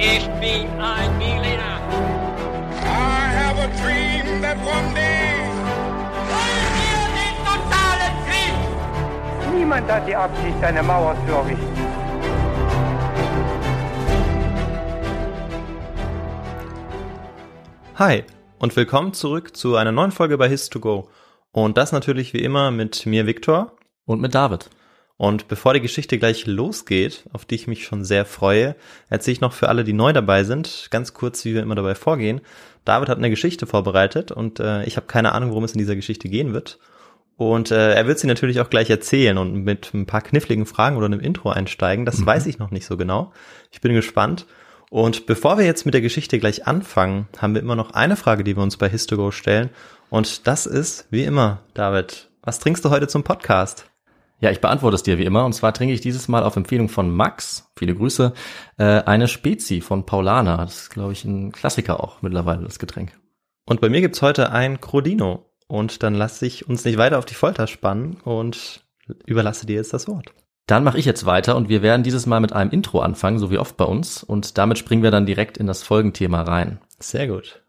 Ich bin ein Berliner. I have a dream that one day. Wollen wir den totalen Krieg? Niemand hat die Absicht, eine Mauer zu errichten. Hi und willkommen zurück zu einer neuen Folge bei His2Go. Und das natürlich wie immer mit mir, Viktor. Und mit David. Und bevor die Geschichte gleich losgeht, auf die ich mich schon sehr freue, erzähle ich noch für alle, die neu dabei sind, ganz kurz, wie wir immer dabei vorgehen. David hat eine Geschichte vorbereitet und äh, ich habe keine Ahnung, worum es in dieser Geschichte gehen wird. Und äh, er wird sie natürlich auch gleich erzählen und mit ein paar kniffligen Fragen oder einem Intro einsteigen. Das mhm. weiß ich noch nicht so genau. Ich bin gespannt. Und bevor wir jetzt mit der Geschichte gleich anfangen, haben wir immer noch eine Frage, die wir uns bei Histogo stellen. Und das ist, wie immer, David, was trinkst du heute zum Podcast? Ja, ich beantworte es dir wie immer. Und zwar trinke ich dieses Mal auf Empfehlung von Max, viele Grüße, äh, eine Spezi von Paulana. Das ist, glaube ich, ein Klassiker auch mittlerweile, das Getränk. Und bei mir gibt's heute ein Crodino. Und dann lasse ich uns nicht weiter auf die Folter spannen und überlasse dir jetzt das Wort. Dann mache ich jetzt weiter und wir werden dieses Mal mit einem Intro anfangen, so wie oft bei uns. Und damit springen wir dann direkt in das Folgenthema rein. Sehr gut.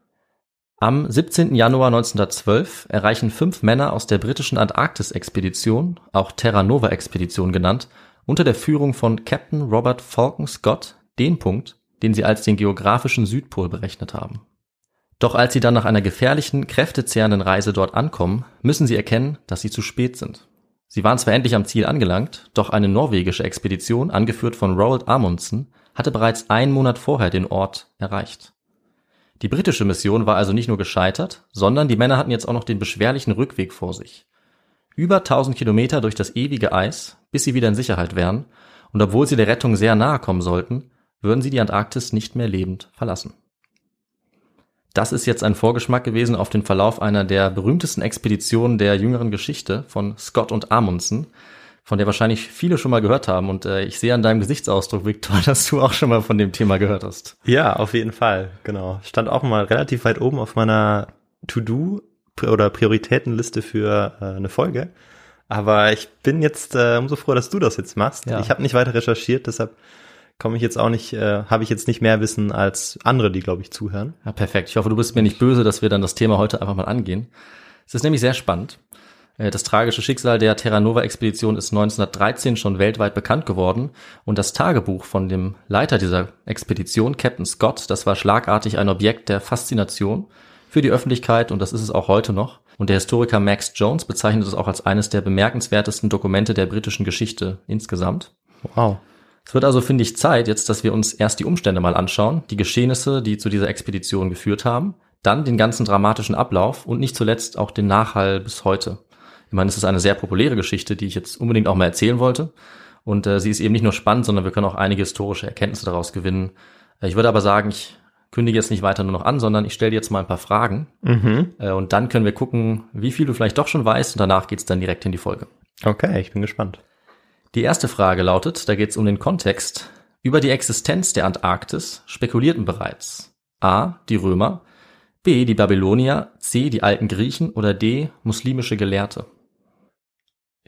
Am 17. Januar 1912 erreichen fünf Männer aus der britischen Antarktis-Expedition, auch Terra Nova-Expedition genannt, unter der Führung von Captain Robert Falcon Scott den Punkt, den sie als den geografischen Südpol berechnet haben. Doch als sie dann nach einer gefährlichen, kräftezehrenden Reise dort ankommen, müssen sie erkennen, dass sie zu spät sind. Sie waren zwar endlich am Ziel angelangt, doch eine norwegische Expedition, angeführt von Roald Amundsen, hatte bereits einen Monat vorher den Ort erreicht. Die britische Mission war also nicht nur gescheitert, sondern die Männer hatten jetzt auch noch den beschwerlichen Rückweg vor sich. Über 1000 Kilometer durch das ewige Eis, bis sie wieder in Sicherheit wären, und obwohl sie der Rettung sehr nahe kommen sollten, würden sie die Antarktis nicht mehr lebend verlassen. Das ist jetzt ein Vorgeschmack gewesen auf den Verlauf einer der berühmtesten Expeditionen der jüngeren Geschichte von Scott und Amundsen, von der wahrscheinlich viele schon mal gehört haben. Und äh, ich sehe an deinem Gesichtsausdruck, Viktor, dass du auch schon mal von dem Thema gehört hast. Ja, auf jeden Fall, genau. Stand auch mal relativ weit oben auf meiner To-Do oder Prioritätenliste für äh, eine Folge. Aber ich bin jetzt äh, umso froh, dass du das jetzt machst. Ja. Ich habe nicht weiter recherchiert, deshalb komme ich jetzt auch nicht, äh, habe ich jetzt nicht mehr Wissen als andere, die, glaube ich, zuhören. Ja, perfekt. Ich hoffe, du bist mir nicht böse, dass wir dann das Thema heute einfach mal angehen. Es ist nämlich sehr spannend. Äh, das tragische Schicksal der Terra Nova Expedition ist 1913 schon weltweit bekannt geworden und das Tagebuch von dem Leiter dieser Expedition, Captain Scott, das war schlagartig ein Objekt der Faszination für die Öffentlichkeit und das ist es auch heute noch. Und der Historiker Max Jones bezeichnet es auch als eines der bemerkenswertesten Dokumente der britischen Geschichte insgesamt. Wow. Es wird also, finde ich, Zeit jetzt, dass wir uns erst die Umstände mal anschauen, die Geschehnisse, die zu dieser Expedition geführt haben, dann den ganzen dramatischen Ablauf und nicht zuletzt auch den Nachhall bis heute. Ich meine, es ist eine sehr populäre Geschichte, die ich jetzt unbedingt auch mal erzählen wollte. Und äh, sie ist eben nicht nur spannend, sondern wir können auch einige historische Erkenntnisse daraus gewinnen. Äh, ich würde aber sagen, ich kündige jetzt nicht weiter nur noch an, sondern ich stelle dir jetzt mal ein paar Fragen. Mhm. Äh, und dann können wir gucken, wie viel du vielleicht doch schon weißt und danach geht's dann direkt in die Folge. Okay, ich bin gespannt. Die erste Frage lautet, da geht es um den Kontext. Über die Existenz der Antarktis spekulierten bereits A. die Römer, B. die Babylonier, C. die alten Griechen oder D. muslimische Gelehrte.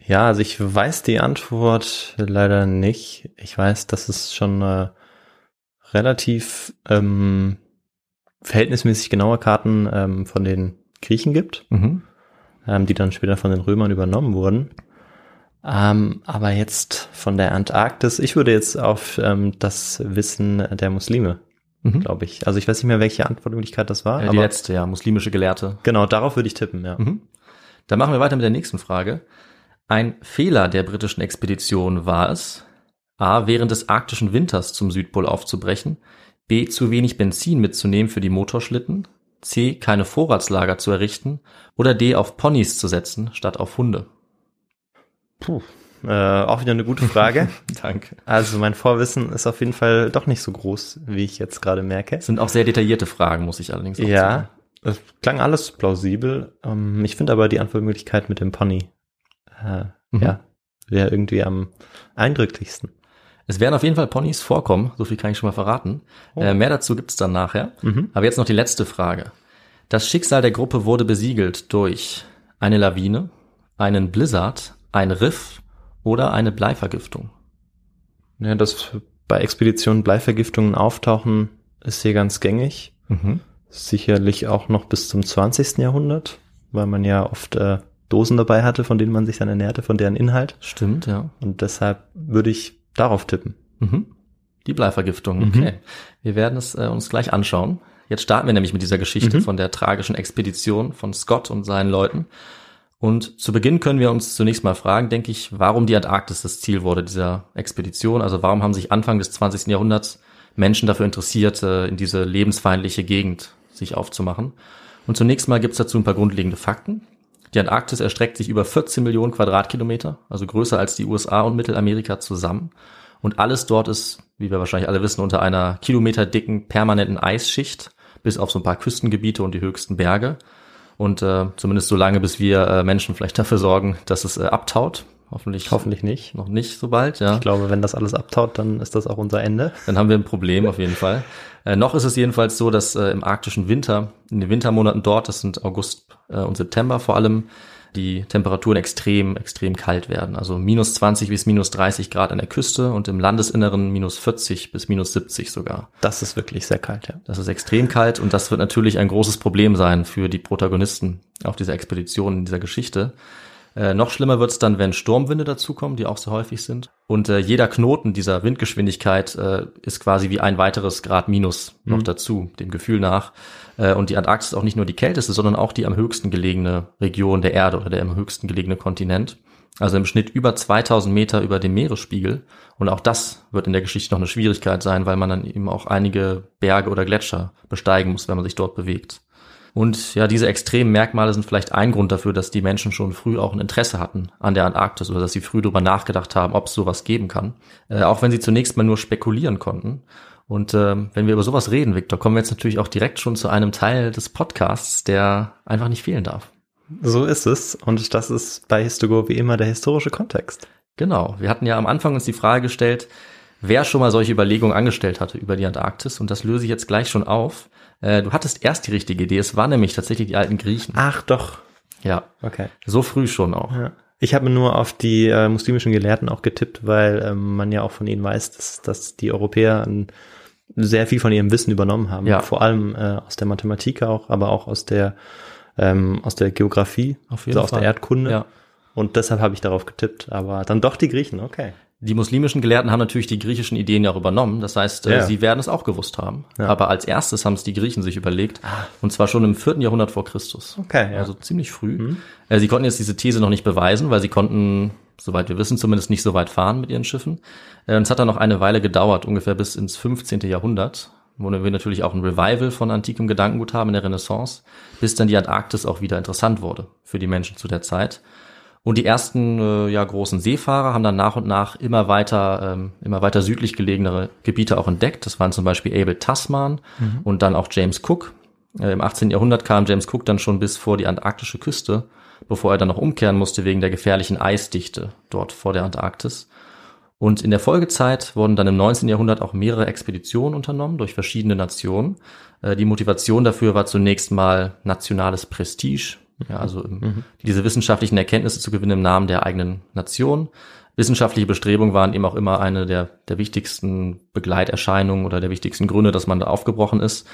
Ja, also ich weiß die Antwort leider nicht. Ich weiß, dass es schon äh, relativ ähm, verhältnismäßig genaue Karten ähm, von den Griechen gibt, mhm. ähm, die dann später von den Römern übernommen wurden. Ähm, aber jetzt von der Antarktis, ich würde jetzt auf ähm, das Wissen der Muslime, mhm. glaube ich. Also ich weiß nicht mehr, welche Antwortmöglichkeit das war. Ja, die letzte, ja, muslimische Gelehrte. Genau, darauf würde ich tippen, ja. Mhm. Dann machen wir weiter mit der nächsten Frage. Ein Fehler der britischen Expedition war es, a. während des arktischen Winters zum Südpol aufzubrechen, b. zu wenig Benzin mitzunehmen für die Motorschlitten, c. keine Vorratslager zu errichten oder d. auf Ponys zu setzen statt auf Hunde. Puh. Äh, auch wieder eine gute Frage. Danke. Also mein Vorwissen ist auf jeden Fall doch nicht so groß, wie ich jetzt gerade merke. Das sind auch sehr detaillierte Fragen, muss ich allerdings auch ja, sagen. Ja, es klang alles plausibel. Ähm, ich finde aber die Antwortmöglichkeit mit dem Pony, äh, mhm. ja, wäre irgendwie am eindrücklichsten. Es werden auf jeden Fall Ponys vorkommen, so viel kann ich schon mal verraten. Oh. Äh, mehr dazu gibt's dann nachher. Mhm. Aber jetzt noch die letzte Frage. Das Schicksal der Gruppe wurde besiegelt durch eine Lawine, einen Blizzard, ein Riff oder eine Bleivergiftung? Ja, das bei Expeditionen Bleivergiftungen auftauchen, ist hier ganz gängig. Mhm. Sicherlich auch noch bis zum 20. Jahrhundert, weil man ja oft äh, Dosen dabei hatte, von denen man sich dann ernährte, von deren Inhalt. Stimmt, ja. Und deshalb würde ich darauf tippen. Mhm. Die Bleivergiftung, Mhm. okay. Wir werden es äh, uns gleich anschauen. Jetzt starten wir nämlich mit dieser Geschichte Mhm. von der tragischen Expedition von Scott und seinen Leuten. Und zu Beginn können wir uns zunächst mal fragen, denke ich, warum die Antarktis das Ziel wurde dieser Expedition. Also warum haben sich Anfang des 20. Jahrhunderts Menschen dafür interessiert, äh, in diese lebensfeindliche Gegend sich aufzumachen. Und zunächst mal gibt es dazu ein paar grundlegende Fakten. Die Antarktis erstreckt sich über 14 Millionen Quadratkilometer, also größer als die USA und Mittelamerika zusammen. Und alles dort ist, wie wir wahrscheinlich alle wissen, unter einer kilometerdicken permanenten Eisschicht, bis auf so ein paar Küstengebiete und die höchsten Berge. Und äh, zumindest so lange, bis wir äh, Menschen vielleicht dafür sorgen, dass es äh, abtaut. Hoffentlich, Hoffentlich nicht. noch nicht so bald, ja. Ich glaube, wenn das alles abtaut, dann ist das auch unser Ende. Dann haben wir ein Problem auf jeden Fall. Äh, noch ist es jedenfalls so, dass äh, im arktischen Winter, in den Wintermonaten dort, das sind August äh, und September vor allem, die Temperaturen extrem, extrem kalt werden. Also minus 20 bis minus 30 Grad an der Küste und im Landesinneren minus 40 bis minus 70 sogar. Das ist wirklich sehr kalt, ja. Das ist extrem kalt und das wird natürlich ein großes Problem sein für die Protagonisten auf dieser Expedition in dieser Geschichte. Äh, noch schlimmer wird's dann, wenn Sturmwinde dazukommen, die auch sehr häufig sind. Und äh, jeder Knoten dieser Windgeschwindigkeit äh, ist quasi wie ein weiteres Grad Minus noch dazu, dem Gefühl nach. Äh, und die Antarktis ist auch nicht nur die kälteste, sondern auch die am höchsten gelegene Region der Erde oder der am höchsten gelegene Kontinent. Also im Schnitt über 2000 Meter über dem Meeresspiegel. Und auch das wird in der Geschichte noch eine Schwierigkeit sein, weil man dann eben auch einige Berge oder Gletscher besteigen muss, wenn man sich dort bewegt. Und ja, diese extremen Merkmale sind vielleicht ein Grund dafür, dass die Menschen schon früh auch ein Interesse hatten an der Antarktis oder dass sie früh darüber nachgedacht haben, ob es sowas geben kann. Äh, auch wenn sie zunächst mal nur spekulieren konnten. Und ähm, wenn wir über sowas reden, Victor, kommen wir jetzt natürlich auch direkt schon zu einem Teil des Podcasts, der einfach nicht fehlen darf. So ist es. Und das ist bei Histogo wie immer der historische Kontext. Genau. Wir hatten ja am Anfang uns die Frage gestellt, wer schon mal solche Überlegungen angestellt hatte über die Antarktis. Und das löse ich jetzt gleich schon auf. Äh, du hattest erst die richtige Idee. Es waren nämlich tatsächlich die alten Griechen. Ach doch. Ja. Okay. So früh schon auch. Ja. Ich habe nur auf die äh, muslimischen Gelehrten auch getippt, weil ähm, man ja auch von ihnen weiß, dass, dass die Europäer ein, sehr viel von ihrem Wissen übernommen haben. Ja. Vor allem äh, aus der Mathematik auch, aber auch aus der ähm, aus der Geografie, Auf jeden also aus Fall. der Erdkunde. Ja. Und deshalb habe ich darauf getippt. Aber dann doch die Griechen, okay. Die muslimischen Gelehrten haben natürlich die griechischen Ideen ja auch übernommen. Das heißt, äh, Ja. sie werden es auch gewusst haben. Ja. Aber als erstes haben es die Griechen sich überlegt. Und zwar schon im vierten Jahrhundert vor Christus. Okay, ja. Also ziemlich früh. Äh, sie konnten jetzt diese These noch nicht beweisen, weil sie konnten, soweit wir wissen, zumindest nicht so weit fahren mit ihren Schiffen. Äh, und es hat dann noch eine Weile gedauert, ungefähr bis ins 15. Jahrhundert, wo wir natürlich auch ein Revival von antikem Gedankengut haben in der Renaissance, bis dann die Antarktis auch wieder interessant wurde für die Menschen zu der Zeit. Und die ersten äh, ja, großen Seefahrer haben dann nach und nach immer weiter, ähm, immer weiter südlich gelegenere Gebiete auch entdeckt. Das waren zum Beispiel Abel Tasman und dann auch James Cook. Äh, Im 18. Jahrhundert kam James Cook dann schon bis vor die antarktische Küste, bevor er dann noch umkehren musste wegen der gefährlichen Eisdichte dort vor der Antarktis. Und in der Folgezeit wurden dann im 19. Jahrhundert auch mehrere Expeditionen unternommen durch verschiedene Nationen. Äh, Die Motivation dafür war zunächst mal nationales Prestige, ja, also im, diese wissenschaftlichen Erkenntnisse zu gewinnen im Namen der eigenen Nation. Wissenschaftliche Bestrebungen waren eben auch immer eine der, der wichtigsten Begleiterscheinungen oder der wichtigsten Gründe, dass man da aufgebrochen ist.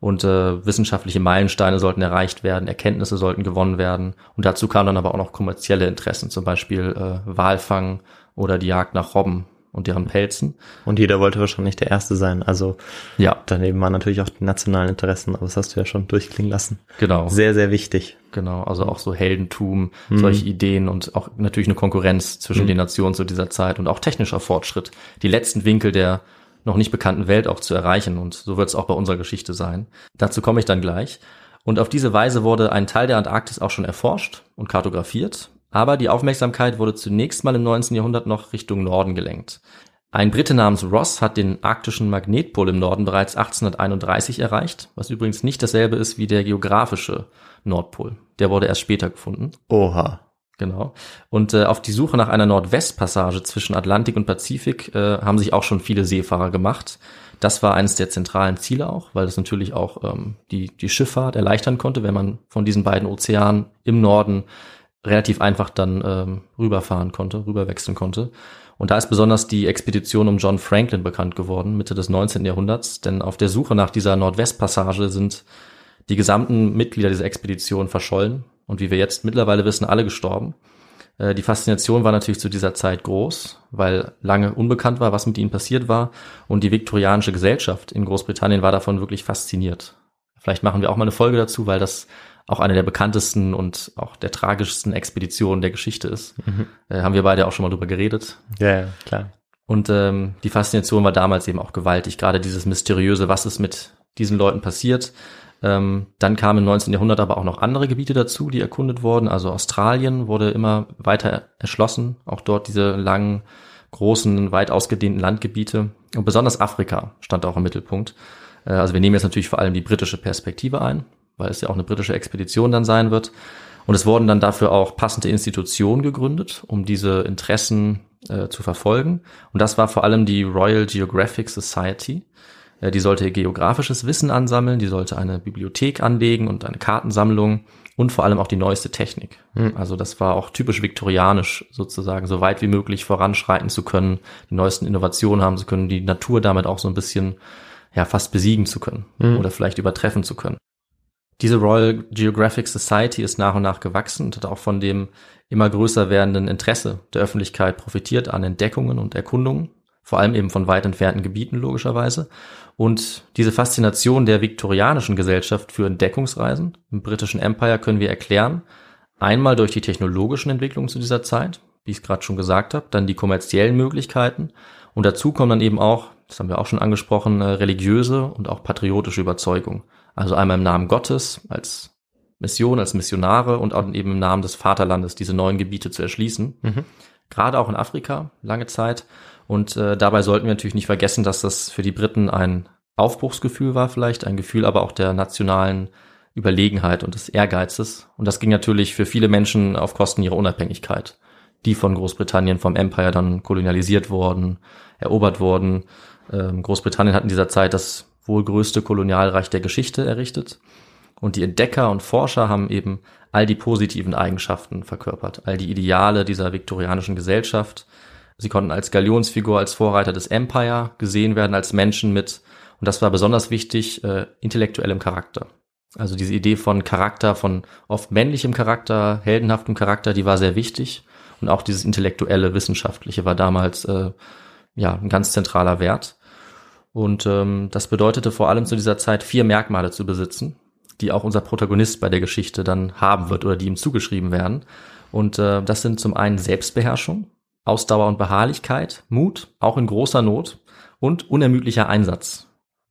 Und äh, wissenschaftliche Meilensteine sollten erreicht werden, Erkenntnisse sollten gewonnen werden. Und dazu kamen dann aber auch noch kommerzielle Interessen, zum Beispiel äh, Walfang oder die Jagd nach Robben und deren Pelzen. Und jeder wollte wahrscheinlich der Erste sein. Also Ja, daneben waren natürlich auch die nationalen Interessen, aber das hast du ja schon durchklingen lassen. genau. Sehr, sehr wichtig. Genau, also auch so Heldentum, solche Ideen und auch natürlich eine Konkurrenz zwischen den Nationen zu dieser Zeit und auch technischer Fortschritt, die letzten Winkel der noch nicht bekannten Welt auch zu erreichen und so wird es auch bei unserer Geschichte sein. Dazu komme ich dann gleich. Und auf diese Weise wurde ein Teil der Antarktis auch schon erforscht und kartografiert, aber die Aufmerksamkeit wurde zunächst mal im 19. Jahrhundert noch Richtung Norden gelenkt. Ein Brite namens Ross hat den arktischen Magnetpol im Norden bereits 1831 erreicht, was übrigens nicht dasselbe ist wie der geografische Nordpol. Der wurde erst später gefunden. Oha. Genau. Und äh, auf die Suche nach einer Nordwestpassage zwischen Atlantik und Pazifik äh, haben sich auch schon viele Seefahrer gemacht. Das war eines der zentralen Ziele auch, weil das natürlich auch ähm, die, die Schifffahrt erleichtern konnte, wenn man von diesen beiden Ozeanen im Norden relativ einfach dann ähm, rüberfahren konnte, rüberwechseln konnte. Und da ist besonders die Expedition um John Franklin bekannt geworden, Mitte des 19. Jahrhunderts, denn auf der Suche nach dieser Nordwestpassage sind die gesamten Mitglieder dieser Expedition verschollen und wie wir jetzt mittlerweile wissen, alle gestorben. Äh, die Faszination war natürlich zu dieser Zeit groß, weil lange unbekannt war, was mit ihnen passiert war und die viktorianische Gesellschaft in Großbritannien war davon wirklich fasziniert. Vielleicht machen wir auch mal eine Folge dazu, weil das auch eine der bekanntesten und auch der tragischsten Expeditionen der Geschichte ist. Mhm. Äh, haben wir beide auch schon mal drüber geredet. Ja, ja klar. Und ähm, die Faszination war damals eben auch gewaltig, gerade dieses mysteriöse, was ist mit diesen Leuten passiert. Ähm, dann kamen im 19. Jahrhundert aber auch noch andere Gebiete dazu, die erkundet wurden. Also Australien wurde immer weiter erschlossen, auch dort diese langen, großen, weit ausgedehnten Landgebiete. Und besonders Afrika stand auch im Mittelpunkt. Äh, also wir nehmen jetzt natürlich vor allem die britische Perspektive ein, weil es ja auch eine britische Expedition dann sein wird. Und es wurden dann dafür auch passende Institutionen gegründet, um diese Interessen äh, zu verfolgen. Und das war vor allem die Royal Geographic Society. Äh, die sollte geografisches Wissen ansammeln, die sollte eine Bibliothek anlegen und eine Kartensammlung und vor allem auch die neueste Technik. Mhm. Also das war auch typisch viktorianisch sozusagen, so weit wie möglich voranschreiten zu können, die neuesten Innovationen haben zu können, die Natur damit auch so ein bisschen ja fast besiegen zu können mhm. oder vielleicht übertreffen zu können. Diese Royal Geographic Society ist nach und nach gewachsen und hat auch von dem immer größer werdenden Interesse der Öffentlichkeit profitiert an Entdeckungen und Erkundungen, vor allem eben von weit entfernten Gebieten logischerweise. Und diese Faszination der viktorianischen Gesellschaft für Entdeckungsreisen im britischen Empire können wir erklären, einmal durch die technologischen Entwicklungen zu dieser Zeit, wie ich es gerade schon gesagt habe, dann die kommerziellen Möglichkeiten und dazu kommen dann eben auch, das haben wir auch schon angesprochen, äh, religiöse und auch patriotische Überzeugung. Also einmal im Namen Gottes als Mission, als Missionare und auch eben im Namen des Vaterlandes diese neuen Gebiete zu erschließen. Mhm. Gerade auch in Afrika, lange Zeit. Und äh, dabei sollten wir natürlich nicht vergessen, dass das für die Briten ein Aufbruchsgefühl war vielleicht, ein Gefühl aber auch der nationalen Überlegenheit und des Ehrgeizes. Und das ging natürlich für viele Menschen auf Kosten ihrer Unabhängigkeit, die von Großbritannien vom Empire dann kolonialisiert worden, erobert worden. Ähm, Großbritannien hat in dieser Zeit das wohl größte Kolonialreich der Geschichte errichtet. Und die Entdecker und Forscher haben eben all die positiven Eigenschaften verkörpert, all die Ideale dieser viktorianischen Gesellschaft. Sie konnten als Galionsfigur, als Vorreiter des Empire gesehen werden, als Menschen mit, und das war besonders wichtig, äh, intellektuellem Charakter. Also diese Idee von Charakter, von oft männlichem Charakter, heldenhaftem Charakter, die war sehr wichtig. Und auch dieses intellektuelle, wissenschaftliche war damals äh, ja ein ganz zentraler Wert. Und ähm, das bedeutete vor allem zu dieser Zeit vier Merkmale zu besitzen, die auch unser Protagonist bei der Geschichte dann haben wird oder die ihm zugeschrieben werden. Und äh, das sind zum einen Selbstbeherrschung, Ausdauer und Beharrlichkeit, Mut, auch in großer Not und unermüdlicher Einsatz.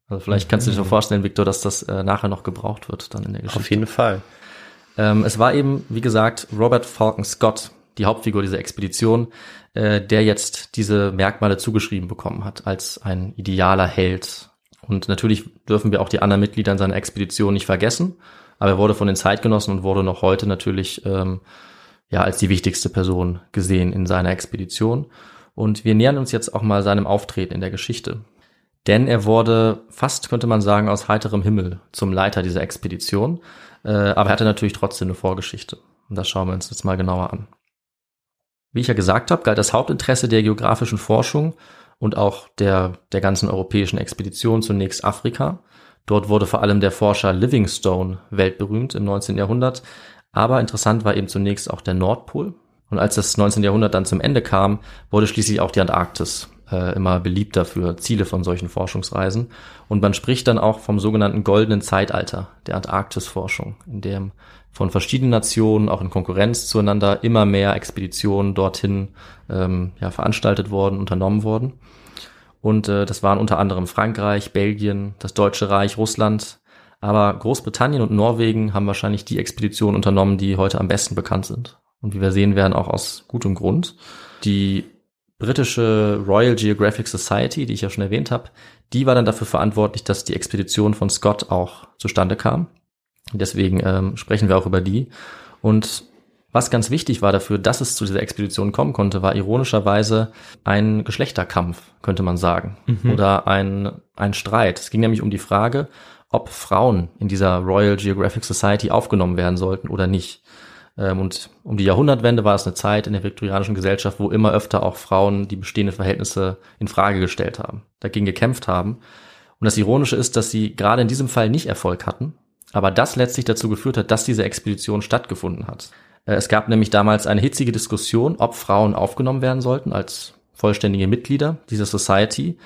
Also vielleicht kannst du dir schon vorstellen, Victor, dass das äh, nachher noch gebraucht wird dann in der Geschichte. Auf jeden Fall. Ähm, es war eben, wie gesagt, Robert Falcon Scott, die Hauptfigur dieser Expedition, äh, der jetzt diese Merkmale zugeschrieben bekommen hat als ein idealer Held. Und natürlich dürfen wir auch die anderen Mitglieder in seiner Expedition nicht vergessen, aber er wurde von den Zeitgenossen und wurde noch heute natürlich ähm, ja als die wichtigste Person gesehen in seiner Expedition. Und wir nähern uns jetzt auch mal seinem Auftreten in der Geschichte. Denn er wurde fast, könnte man sagen, aus heiterem Himmel zum Leiter dieser Expedition. Äh, aber er hatte natürlich trotzdem eine Vorgeschichte. Und das schauen wir uns jetzt mal genauer an. Wie ich ja gesagt habe, galt das Hauptinteresse der geografischen Forschung und auch der, der ganzen europäischen Expedition zunächst Afrika. Dort wurde vor allem der Forscher Livingstone weltberühmt im 19. Jahrhundert. Aber interessant war eben zunächst auch der Nordpol. Und als das 19. Jahrhundert dann zum Ende kam, wurde schließlich auch die Antarktis äh, immer beliebter für Ziele von solchen Forschungsreisen. Und man spricht dann auch vom sogenannten goldenen Zeitalter der Antarktisforschung, in dem von verschiedenen Nationen, auch in Konkurrenz zueinander, immer mehr Expeditionen dorthin ähm, ja, veranstaltet worden, unternommen worden. Und äh, das waren unter anderem Frankreich, Belgien, das Deutsche Reich, Russland. Aber Großbritannien und Norwegen haben wahrscheinlich die Expeditionen unternommen, die heute am besten bekannt sind. Und wie wir sehen werden, auch aus gutem Grund. Die britische Royal Geographic Society, die ich ja schon erwähnt habe, die war dann dafür verantwortlich, dass die Expedition von Scott auch zustande kam. Deswegen ähm, sprechen wir auch über die. Und was ganz wichtig war dafür, dass es zu dieser Expedition kommen konnte, war ironischerweise ein Geschlechterkampf, könnte man sagen. Mhm. Oder ein, ein Streit. Es ging nämlich um die Frage, ob Frauen in dieser Royal Geographic Society aufgenommen werden sollten oder nicht. Ähm, und um die Jahrhundertwende war es eine Zeit in der viktorianischen Gesellschaft, wo immer öfter auch Frauen die bestehenden Verhältnisse in Frage gestellt haben, dagegen gekämpft haben. Und das Ironische ist, dass sie gerade in diesem Fall nicht Erfolg hatten, aber das letztlich dazu geführt hat, dass diese Expedition stattgefunden hat. Äh, es gab nämlich damals eine hitzige Diskussion, ob Frauen aufgenommen werden sollten als vollständige Mitglieder dieser Society.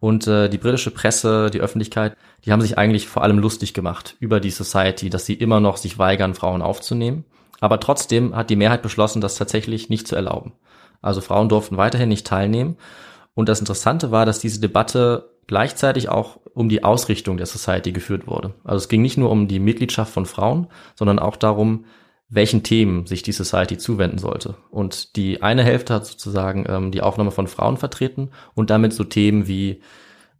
Und äh, die britische Presse, die Öffentlichkeit, die haben sich eigentlich vor allem lustig gemacht über die Society, dass sie immer noch sich weigern, Frauen aufzunehmen. Aber trotzdem hat die Mehrheit beschlossen, das tatsächlich nicht zu erlauben. Also Frauen durften weiterhin nicht teilnehmen. Und das Interessante war, dass diese Debatte gleichzeitig auch um die Ausrichtung der Society geführt wurde. Also es ging nicht nur um die Mitgliedschaft von Frauen, sondern auch darum, welchen Themen sich die Society zuwenden sollte. Und die eine Hälfte hat sozusagen ähm, die Aufnahme von Frauen vertreten und damit so Themen wie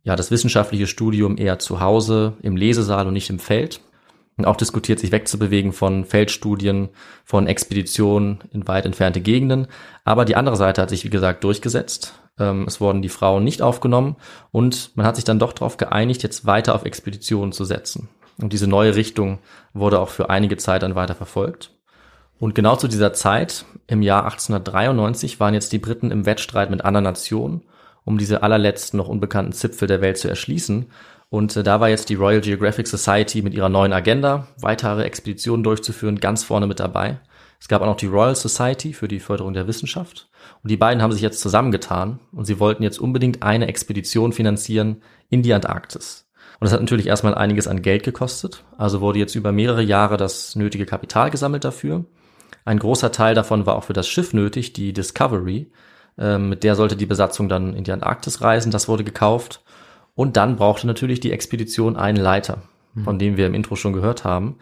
ja das wissenschaftliche Studium eher zu Hause im Lesesaal und nicht im Feld. Auch diskutiert sich wegzubewegen von Feldstudien, von Expeditionen in weit entfernte Gegenden. Aber die andere Seite hat sich, wie gesagt, durchgesetzt. Ähm, es wurden die Frauen nicht aufgenommen und man hat sich dann doch darauf geeinigt, jetzt weiter auf Expeditionen zu setzen. Und diese neue Richtung wurde auch für einige Zeit dann weiter verfolgt. Und genau zu dieser Zeit, im Jahr 1893, waren jetzt die Briten im Wettstreit mit anderen Nationen, um diese allerletzten noch unbekannten Zipfel der Welt zu erschließen. Und äh, da war jetzt die Royal Geographic Society mit ihrer neuen Agenda, weitere Expeditionen durchzuführen, ganz vorne mit dabei. Es gab auch noch die Royal Society für die Förderung der Wissenschaft. Und die beiden haben sich jetzt zusammengetan und sie wollten jetzt unbedingt eine Expedition finanzieren in die Antarktis. Und das hat natürlich erstmal einiges an Geld gekostet. Also wurde jetzt über mehrere Jahre das nötige Kapital gesammelt dafür. Ein großer Teil davon war auch für das Schiff nötig, die Discovery. Ähm, mit der sollte die Besatzung dann in die Antarktis reisen. Das wurde gekauft. Und dann brauchte natürlich die Expedition einen Leiter, von dem wir im Intro schon gehört haben.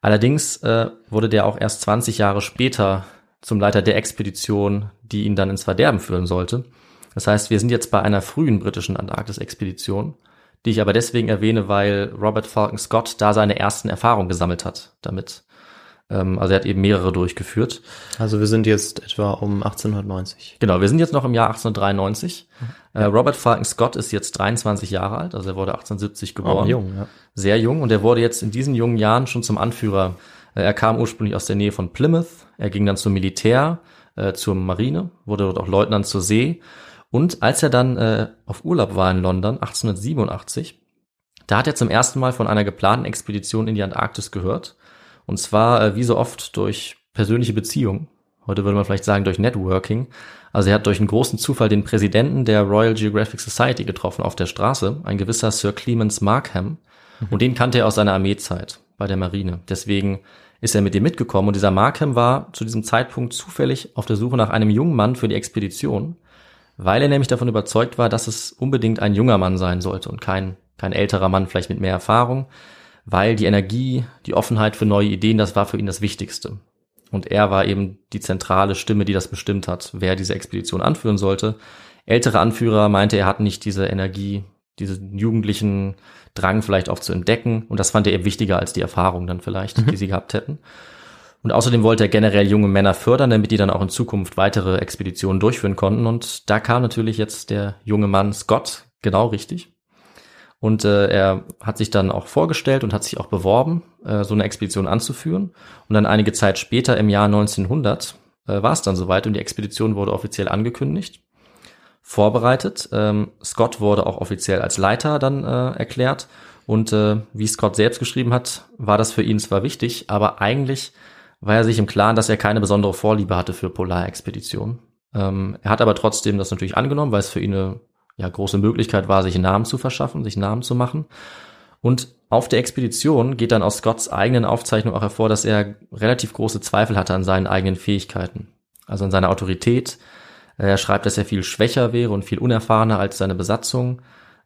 Allerdings äh, wurde der auch erst 20 Jahre später zum Leiter der Expedition, die ihn dann ins Verderben führen sollte. Das heißt, wir sind jetzt bei einer frühen britischen Antarktis-Expedition, die ich aber deswegen erwähne, weil Robert Falcon Scott da seine ersten Erfahrungen gesammelt hat damit. Ähm, also er hat eben mehrere durchgeführt. Also wir sind jetzt etwa um 1890. Genau, wir sind jetzt noch im Jahr 1893. Mhm. Äh, Robert Falcon Scott ist jetzt 23 Jahre alt, also er wurde 1870 geboren. Oh, jung, ja. Sehr jung und er wurde jetzt in diesen jungen Jahren schon zum Anführer. Äh, er kam ursprünglich aus der Nähe von Plymouth, er ging dann zum Militär, äh, zur Marine, wurde dort auch Leutnant zur See. Und als er dann äh, auf Urlaub war in London, 1887, da hat er zum ersten Mal von einer geplanten Expedition in die Antarktis gehört und zwar, äh, wie so oft, durch persönliche Beziehungen. Heute würde man vielleicht sagen, durch Networking. Also er hat durch einen großen Zufall den Präsidenten der Royal Geographic Society getroffen auf der Straße, ein gewisser Sir Clemens Markham. Mhm. Und den kannte er aus seiner Armeezeit bei der Marine. Deswegen ist er mit ihm mitgekommen. Und dieser Markham war zu diesem Zeitpunkt zufällig auf der Suche nach einem jungen Mann für die Expedition, weil er nämlich davon überzeugt war, dass es unbedingt ein junger Mann sein sollte und kein, kein älterer Mann vielleicht mit mehr Erfahrung weil die Energie, die Offenheit für neue Ideen, das war für ihn das Wichtigste. Und er war eben die zentrale Stimme, die das bestimmt hat, wer diese Expedition anführen sollte. Ältere Anführer meinte, er hat nicht diese Energie, diesen jugendlichen Drang vielleicht auch zu entdecken. Und das fand er eben wichtiger als die Erfahrung dann vielleicht, mhm. die sie gehabt hätten. Und außerdem wollte er generell junge Männer fördern, damit die dann auch in Zukunft weitere Expeditionen durchführen konnten. Und da kam natürlich jetzt der junge Mann Scott genau richtig. Und äh, er hat sich dann auch vorgestellt und hat sich auch beworben, äh, so eine Expedition anzuführen. Und dann einige Zeit später, im Jahr 1900, äh, war es dann soweit und die Expedition wurde offiziell angekündigt, vorbereitet. Ähm, Scott wurde auch offiziell als Leiter dann äh, erklärt. Und äh, wie Scott selbst geschrieben hat, war das für ihn zwar wichtig, aber eigentlich war er sich im Klaren, dass er keine besondere Vorliebe hatte für Polarexpeditionen. Ähm, er hat aber trotzdem das natürlich angenommen, weil es für ihn eine ja, große Möglichkeit war, sich Namen zu verschaffen, sich Namen zu machen. Und auf der Expedition geht dann aus Scotts eigenen Aufzeichnung auch hervor, dass er relativ große Zweifel hatte an seinen eigenen Fähigkeiten, also an seiner Autorität. Er schreibt, dass er viel schwächer wäre und viel unerfahrener als seine Besatzung.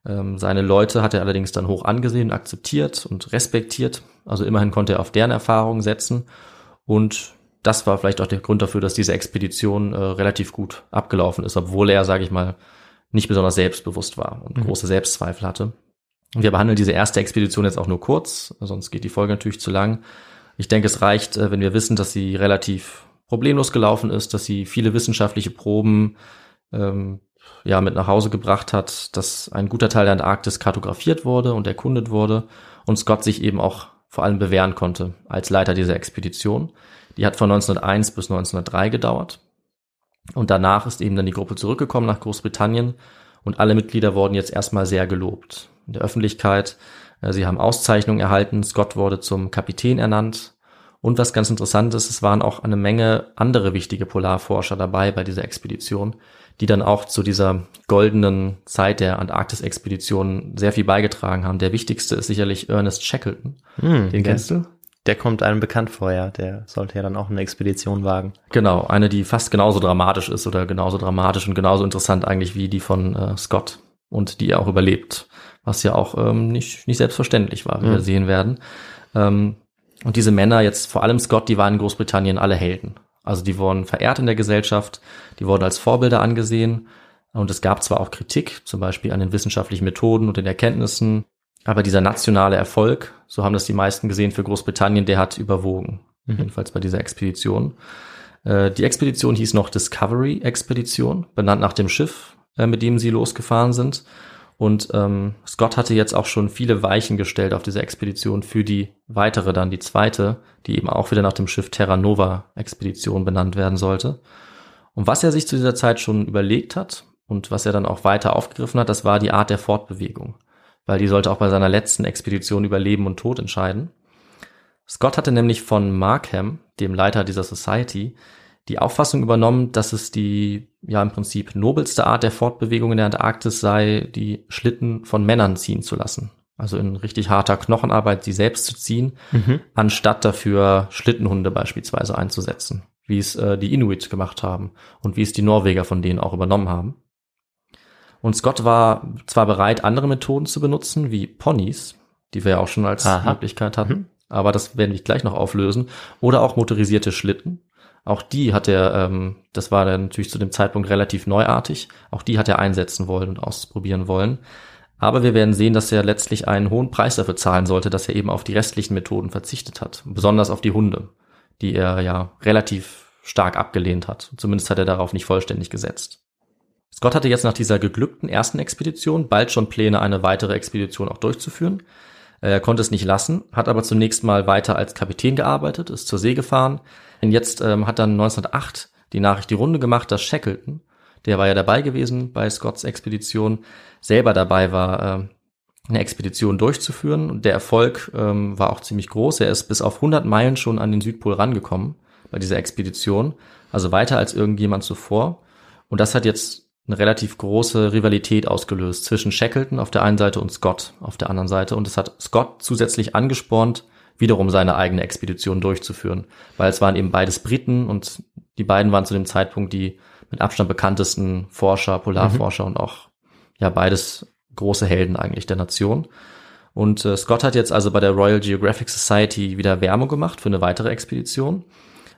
Ähm, seine Leute hat er allerdings dann hoch angesehen, akzeptiert und respektiert. Also immerhin konnte er auf deren Erfahrungen setzen. Und das war vielleicht auch der Grund dafür, dass diese Expedition äh, relativ gut abgelaufen ist, obwohl er, sage ich mal, nicht besonders selbstbewusst war und mhm. große Selbstzweifel hatte. Wir behandeln diese erste Expedition jetzt auch nur kurz, sonst geht die Folge natürlich zu lang. Ich denke, es reicht, äh, wenn wir wissen, dass sie relativ problemlos gelaufen ist, dass sie viele wissenschaftliche Proben ähm, ja mit nach Hause gebracht hat, dass ein guter Teil der Antarktis kartografiert wurde und erkundet wurde und Scott sich eben auch vor allem bewähren konnte als Leiter dieser Expedition. Die hat von 1901 bis 1903 gedauert. Und danach ist eben dann die Gruppe zurückgekommen nach Großbritannien und alle Mitglieder wurden jetzt erstmal sehr gelobt. In der Öffentlichkeit, äh, sie haben Auszeichnungen erhalten, Scott wurde zum Kapitän ernannt. Und was ganz interessant ist, es waren auch eine Menge andere wichtige Polarforscher dabei bei dieser Expedition, die dann auch zu dieser goldenen Zeit der Antarktis-Expedition sehr viel beigetragen haben. Der wichtigste ist sicherlich Ernest Shackleton. Hm, Den kennst du? Der kommt einem bekannt vor, ja. Der sollte ja dann auch eine Expedition wagen. Genau, eine, die fast genauso dramatisch ist oder genauso dramatisch und genauso interessant eigentlich wie die von äh, Scott und die er auch überlebt, was ja auch ähm, nicht, nicht selbstverständlich war, wie Mhm. wir sehen werden. Ähm, und diese Männer, jetzt vor allem Scott, die waren in Großbritannien alle Helden. Also die wurden verehrt in der Gesellschaft, die wurden als Vorbilder angesehen und es gab zwar auch Kritik, zum Beispiel an den wissenschaftlichen Methoden und den Erkenntnissen, aber dieser nationale Erfolg, so haben das die meisten gesehen für Großbritannien, der hat überwogen. Mhm. Jedenfalls bei dieser Expedition. Äh, Die Expedition hieß noch Discovery Expedition, benannt nach dem Schiff, äh, mit dem sie losgefahren sind. Und ähm, Scott hatte jetzt auch schon viele Weichen gestellt auf diese Expedition für die weitere, dann die zweite, die eben auch wieder nach dem Schiff Terra Nova Expedition benannt werden sollte. Und was er sich zu dieser Zeit schon überlegt hat und was er dann auch weiter aufgegriffen hat, das war die Art der Fortbewegung. Weil die sollte auch bei seiner letzten Expedition über Leben und Tod entscheiden. Scott hatte nämlich von Markham, dem Leiter dieser Society, die Auffassung übernommen, dass es die ja im Prinzip nobelste Art der Fortbewegung in der Antarktis sei, die Schlitten von Männern ziehen zu lassen. Also in richtig harter Knochenarbeit sie selbst zu ziehen, anstatt dafür Schlittenhunde beispielsweise einzusetzen, wie es äh, die Inuit gemacht haben und wie es die Norweger von denen auch übernommen haben. Und Scott war zwar bereit, andere Methoden zu benutzen, wie Ponys, die wir ja auch schon als Aha. Möglichkeit hatten, aber das werden wir gleich noch auflösen, oder auch motorisierte Schlitten. Auch die hat er, ähm, das war dann natürlich zu dem Zeitpunkt relativ neuartig, auch die hat er einsetzen wollen und ausprobieren wollen. Aber wir werden sehen, dass er letztlich einen hohen Preis dafür zahlen sollte, dass er eben auf die restlichen Methoden verzichtet hat. Besonders auf die Hunde, die er ja relativ stark abgelehnt hat. Zumindest hat er darauf nicht vollständig gesetzt. Scott hatte jetzt nach dieser geglückten ersten Expedition bald schon Pläne, eine weitere Expedition auch durchzuführen. Er konnte es nicht lassen, hat aber zunächst mal weiter als Kapitän gearbeitet, ist zur See gefahren. Und jetzt ähm, hat dann 1908 die Nachricht die Runde gemacht, dass Shackleton, der war ja dabei gewesen bei Scotts Expedition, selber dabei war, ähm, eine Expedition durchzuführen. Und der Erfolg ähm, war auch ziemlich groß. Er ist bis auf 100 Meilen schon an den Südpol rangekommen bei dieser Expedition, also weiter als irgendjemand zuvor. Und das hat jetzt eine relativ große Rivalität ausgelöst zwischen Shackleton auf der einen Seite und Scott auf der anderen Seite. Und es hat Scott zusätzlich angespornt, wiederum seine eigene Expedition durchzuführen, weil es waren eben beides Briten und die beiden waren zu dem Zeitpunkt die mit Abstand bekanntesten Forscher, Polarforscher und auch ja beides große Helden eigentlich der Nation. Und äh, Scott hat jetzt also bei der Royal Geographic Society wieder Werbung gemacht für eine weitere Expedition.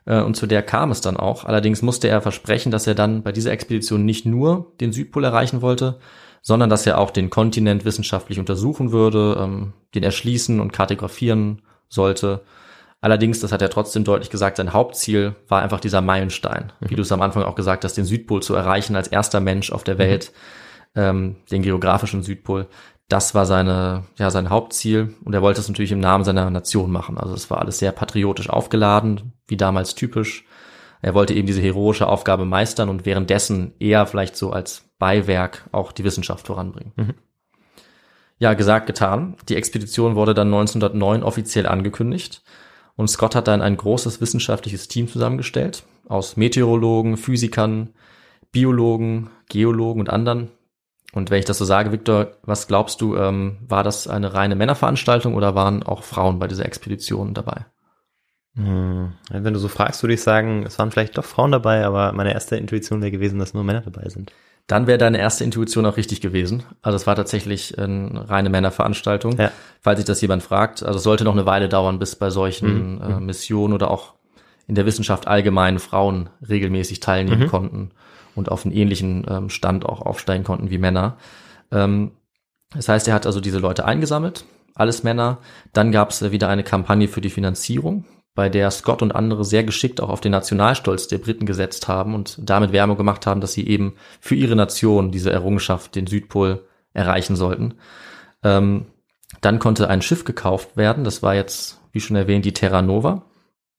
Äh, und zu der kam es dann auch. Allerdings musste er versprechen, dass er dann bei dieser Expedition nicht nur den Südpol erreichen wollte, sondern dass er auch den Kontinent wissenschaftlich untersuchen würde, ähm, den erschließen und kartografieren sollte. Allerdings, das hat er trotzdem deutlich gesagt, sein Hauptziel war einfach dieser Meilenstein, wie du es am Anfang auch gesagt hast, den Südpol zu erreichen als erster Mensch auf der Welt, ähm, den geografischen Südpol. Das war seine, ja, sein Hauptziel und er wollte es natürlich im Namen seiner Nation machen. Also es war alles sehr patriotisch aufgeladen, wie damals typisch. Er wollte eben diese heroische Aufgabe meistern und währenddessen eher vielleicht so als Beiwerk auch die Wissenschaft voranbringen. Ja, gesagt, getan. Die Expedition wurde dann 1909 offiziell angekündigt und Scott hat dann ein großes wissenschaftliches Team zusammengestellt aus Meteorologen, Physikern, Biologen, Geologen und anderen. Und wenn ich das so sage, Victor, was glaubst du, ähm, war das eine reine Männerveranstaltung oder waren auch Frauen bei dieser Expedition dabei? Hm. Wenn du so fragst, würde ich sagen, es waren vielleicht doch Frauen dabei, aber meine erste Intuition wäre gewesen, dass nur Männer dabei sind. Dann wäre deine erste Intuition auch richtig gewesen. Also es war tatsächlich eine reine Männerveranstaltung. Ja. Falls sich das jemand fragt, also es sollte noch eine Weile dauern, bis bei solchen äh, Missionen oder auch in der Wissenschaft allgemein Frauen regelmäßig teilnehmen konnten und auf einen ähnlichen ähm, Stand auch aufsteigen konnten wie Männer. Ähm, das heißt, er hat also diese Leute eingesammelt, alles Männer. Dann gab es wieder eine Kampagne für die Finanzierung, bei der Scott und andere sehr geschickt auch auf den Nationalstolz der Briten gesetzt haben und damit Werbung gemacht haben, dass sie eben für ihre Nation diese Errungenschaft, den Südpol, erreichen sollten. Ähm, Dann konnte ein Schiff gekauft werden. Das war jetzt, wie schon erwähnt, die Terra Nova.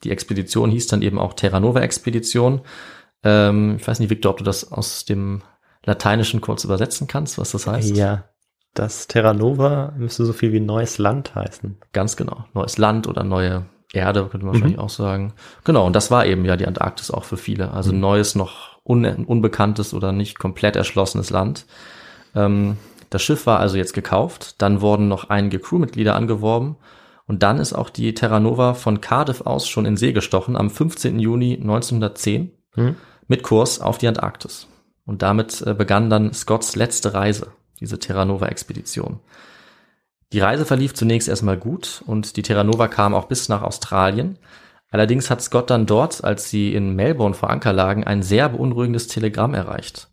Die Expedition hieß dann eben auch Terra Nova Expedition. Ähm, ich weiß nicht, Victor, ob du das aus dem Lateinischen kurz übersetzen kannst, was das heißt. Ja, das Terra Nova müsste so viel wie neues Land heißen. Ganz genau. Neues Land oder neue Erde, könnte man wahrscheinlich auch sagen. Genau, und das war eben ja die Antarktis auch für viele. Also neues, noch un unbekanntes oder nicht komplett erschlossenes Land. Ähm, das Schiff war also jetzt gekauft, dann wurden noch einige Crewmitglieder angeworben und dann ist auch die Terra Nova von Cardiff aus schon in See gestochen am 15. Juni 1910 mit Kurs auf die Antarktis. Und damit äh, begann dann Scotts letzte Reise, diese Terra Nova Expedition. Die Reise verlief zunächst erstmal gut und die Terra Nova kam auch bis nach Australien. Allerdings hat Scott dann dort, als sie in Melbourne vor Anker lagen, ein sehr beunruhigendes Telegramm erreicht.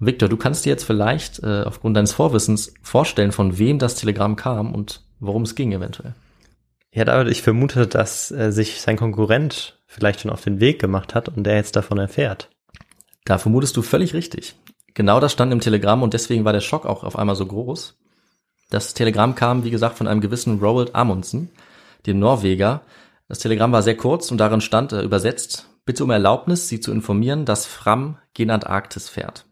Victor, du kannst dir jetzt vielleicht äh, aufgrund deines Vorwissens vorstellen, von wem das Telegramm kam und worum es ging eventuell. Ja, David, ich vermute, dass äh, sich sein Konkurrent vielleicht schon auf den Weg gemacht hat und der jetzt davon erfährt. Da vermutest du völlig richtig. Genau das stand im Telegramm und deswegen war der Schock auch auf einmal so groß. Das Telegramm kam, wie gesagt, von einem gewissen Roald Amundsen, dem Norweger. Das Telegramm war sehr kurz und darin stand äh, übersetzt, bitte um Erlaubnis, Sie zu informieren, dass Fram gen Antarktis fährt.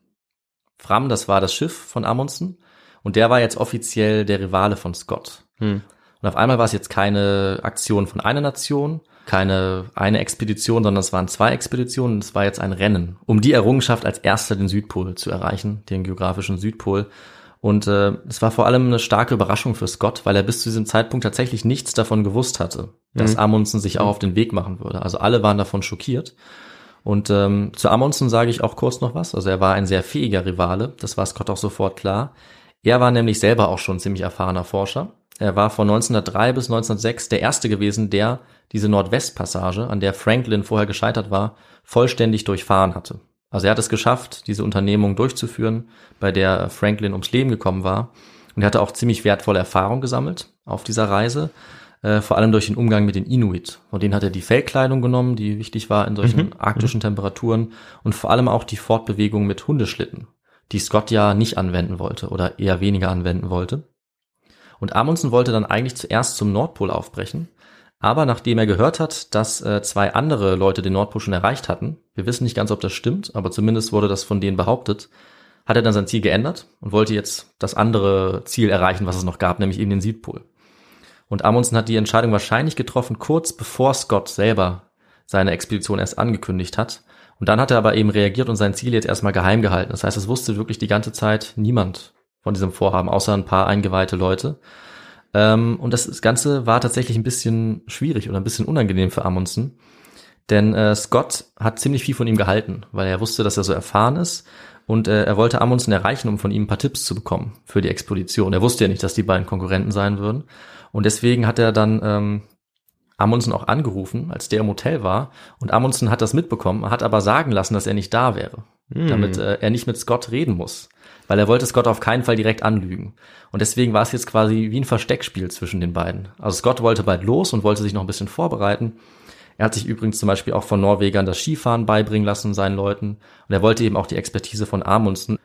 Fram, das war das Schiff von Amundsen und der war jetzt offiziell der Rivale von Scott. Hm. Und auf einmal war es jetzt keine Aktion von einer Nation, keine eine Expedition, sondern es waren zwei Expeditionen. Es war jetzt ein Rennen, um die Errungenschaft als erster den Südpol zu erreichen, den geografischen Südpol. Und äh, es war vor allem eine starke Überraschung für Scott, weil er bis zu diesem Zeitpunkt tatsächlich nichts davon gewusst hatte, dass Mhm. Amundsen sich auch auf den Weg machen würde. Also alle waren davon schockiert. Und ähm, zu Amundsen sage ich auch kurz noch was. Also er war ein sehr fähiger Rivale, das war Scott auch sofort klar. Er war nämlich selber auch schon ein ziemlich erfahrener Forscher. Er war von 1903 bis 1906 der erste gewesen, der diese Nordwestpassage, an der Franklin vorher gescheitert war, vollständig durchfahren hatte. Also er hat es geschafft, diese Unternehmung durchzuführen, bei der Franklin ums Leben gekommen war. Und er hatte auch ziemlich wertvolle Erfahrung gesammelt auf dieser Reise, äh, vor allem durch den Umgang mit den Inuit. Von denen hat er die Fellkleidung genommen, die wichtig war in solchen arktischen Temperaturen und vor allem auch die Fortbewegung mit Hundeschlitten, die Scott ja nicht anwenden wollte oder eher weniger anwenden wollte. Und Amundsen wollte dann eigentlich zuerst zum Nordpol aufbrechen, aber nachdem er gehört hat, dass äh, zwei andere Leute den Nordpol schon erreicht hatten, wir wissen nicht ganz, ob das stimmt, aber zumindest wurde das von denen behauptet, hat er dann sein Ziel geändert und wollte jetzt das andere Ziel erreichen, was es noch gab, nämlich eben den Südpol. Und Amundsen hat die Entscheidung wahrscheinlich getroffen, kurz bevor Scott selber seine Expedition erst angekündigt hat. Und dann hat er aber eben reagiert und sein Ziel jetzt erstmal geheim gehalten. Das heißt, es wusste wirklich die ganze Zeit niemand von diesem Vorhaben, außer ein paar eingeweihte Leute. Ähm, und das Ganze war tatsächlich ein bisschen schwierig oder ein bisschen unangenehm für Amundsen. Denn äh, Scott hat ziemlich viel von ihm gehalten, weil er wusste, dass er so erfahren ist. Und äh, er wollte Amundsen erreichen, um von ihm ein paar Tipps zu bekommen für die Expedition. Er wusste ja nicht, dass die beiden Konkurrenten sein würden. Und deswegen hat er dann ähm, Amundsen auch angerufen, als der im Hotel war. Und Amundsen hat das mitbekommen, hat aber sagen lassen, dass er nicht da wäre, damit äh, er nicht mit Scott reden muss. Weil er wollte Scott auf keinen Fall direkt anlügen. Und deswegen war es jetzt quasi wie ein Versteckspiel zwischen den beiden. Also Scott wollte bald los und wollte sich noch ein bisschen vorbereiten. Er hat sich übrigens zum Beispiel auch von Norwegern das Skifahren beibringen lassen, seinen Leuten. Und er wollte eben auch die Expertise von Amundsen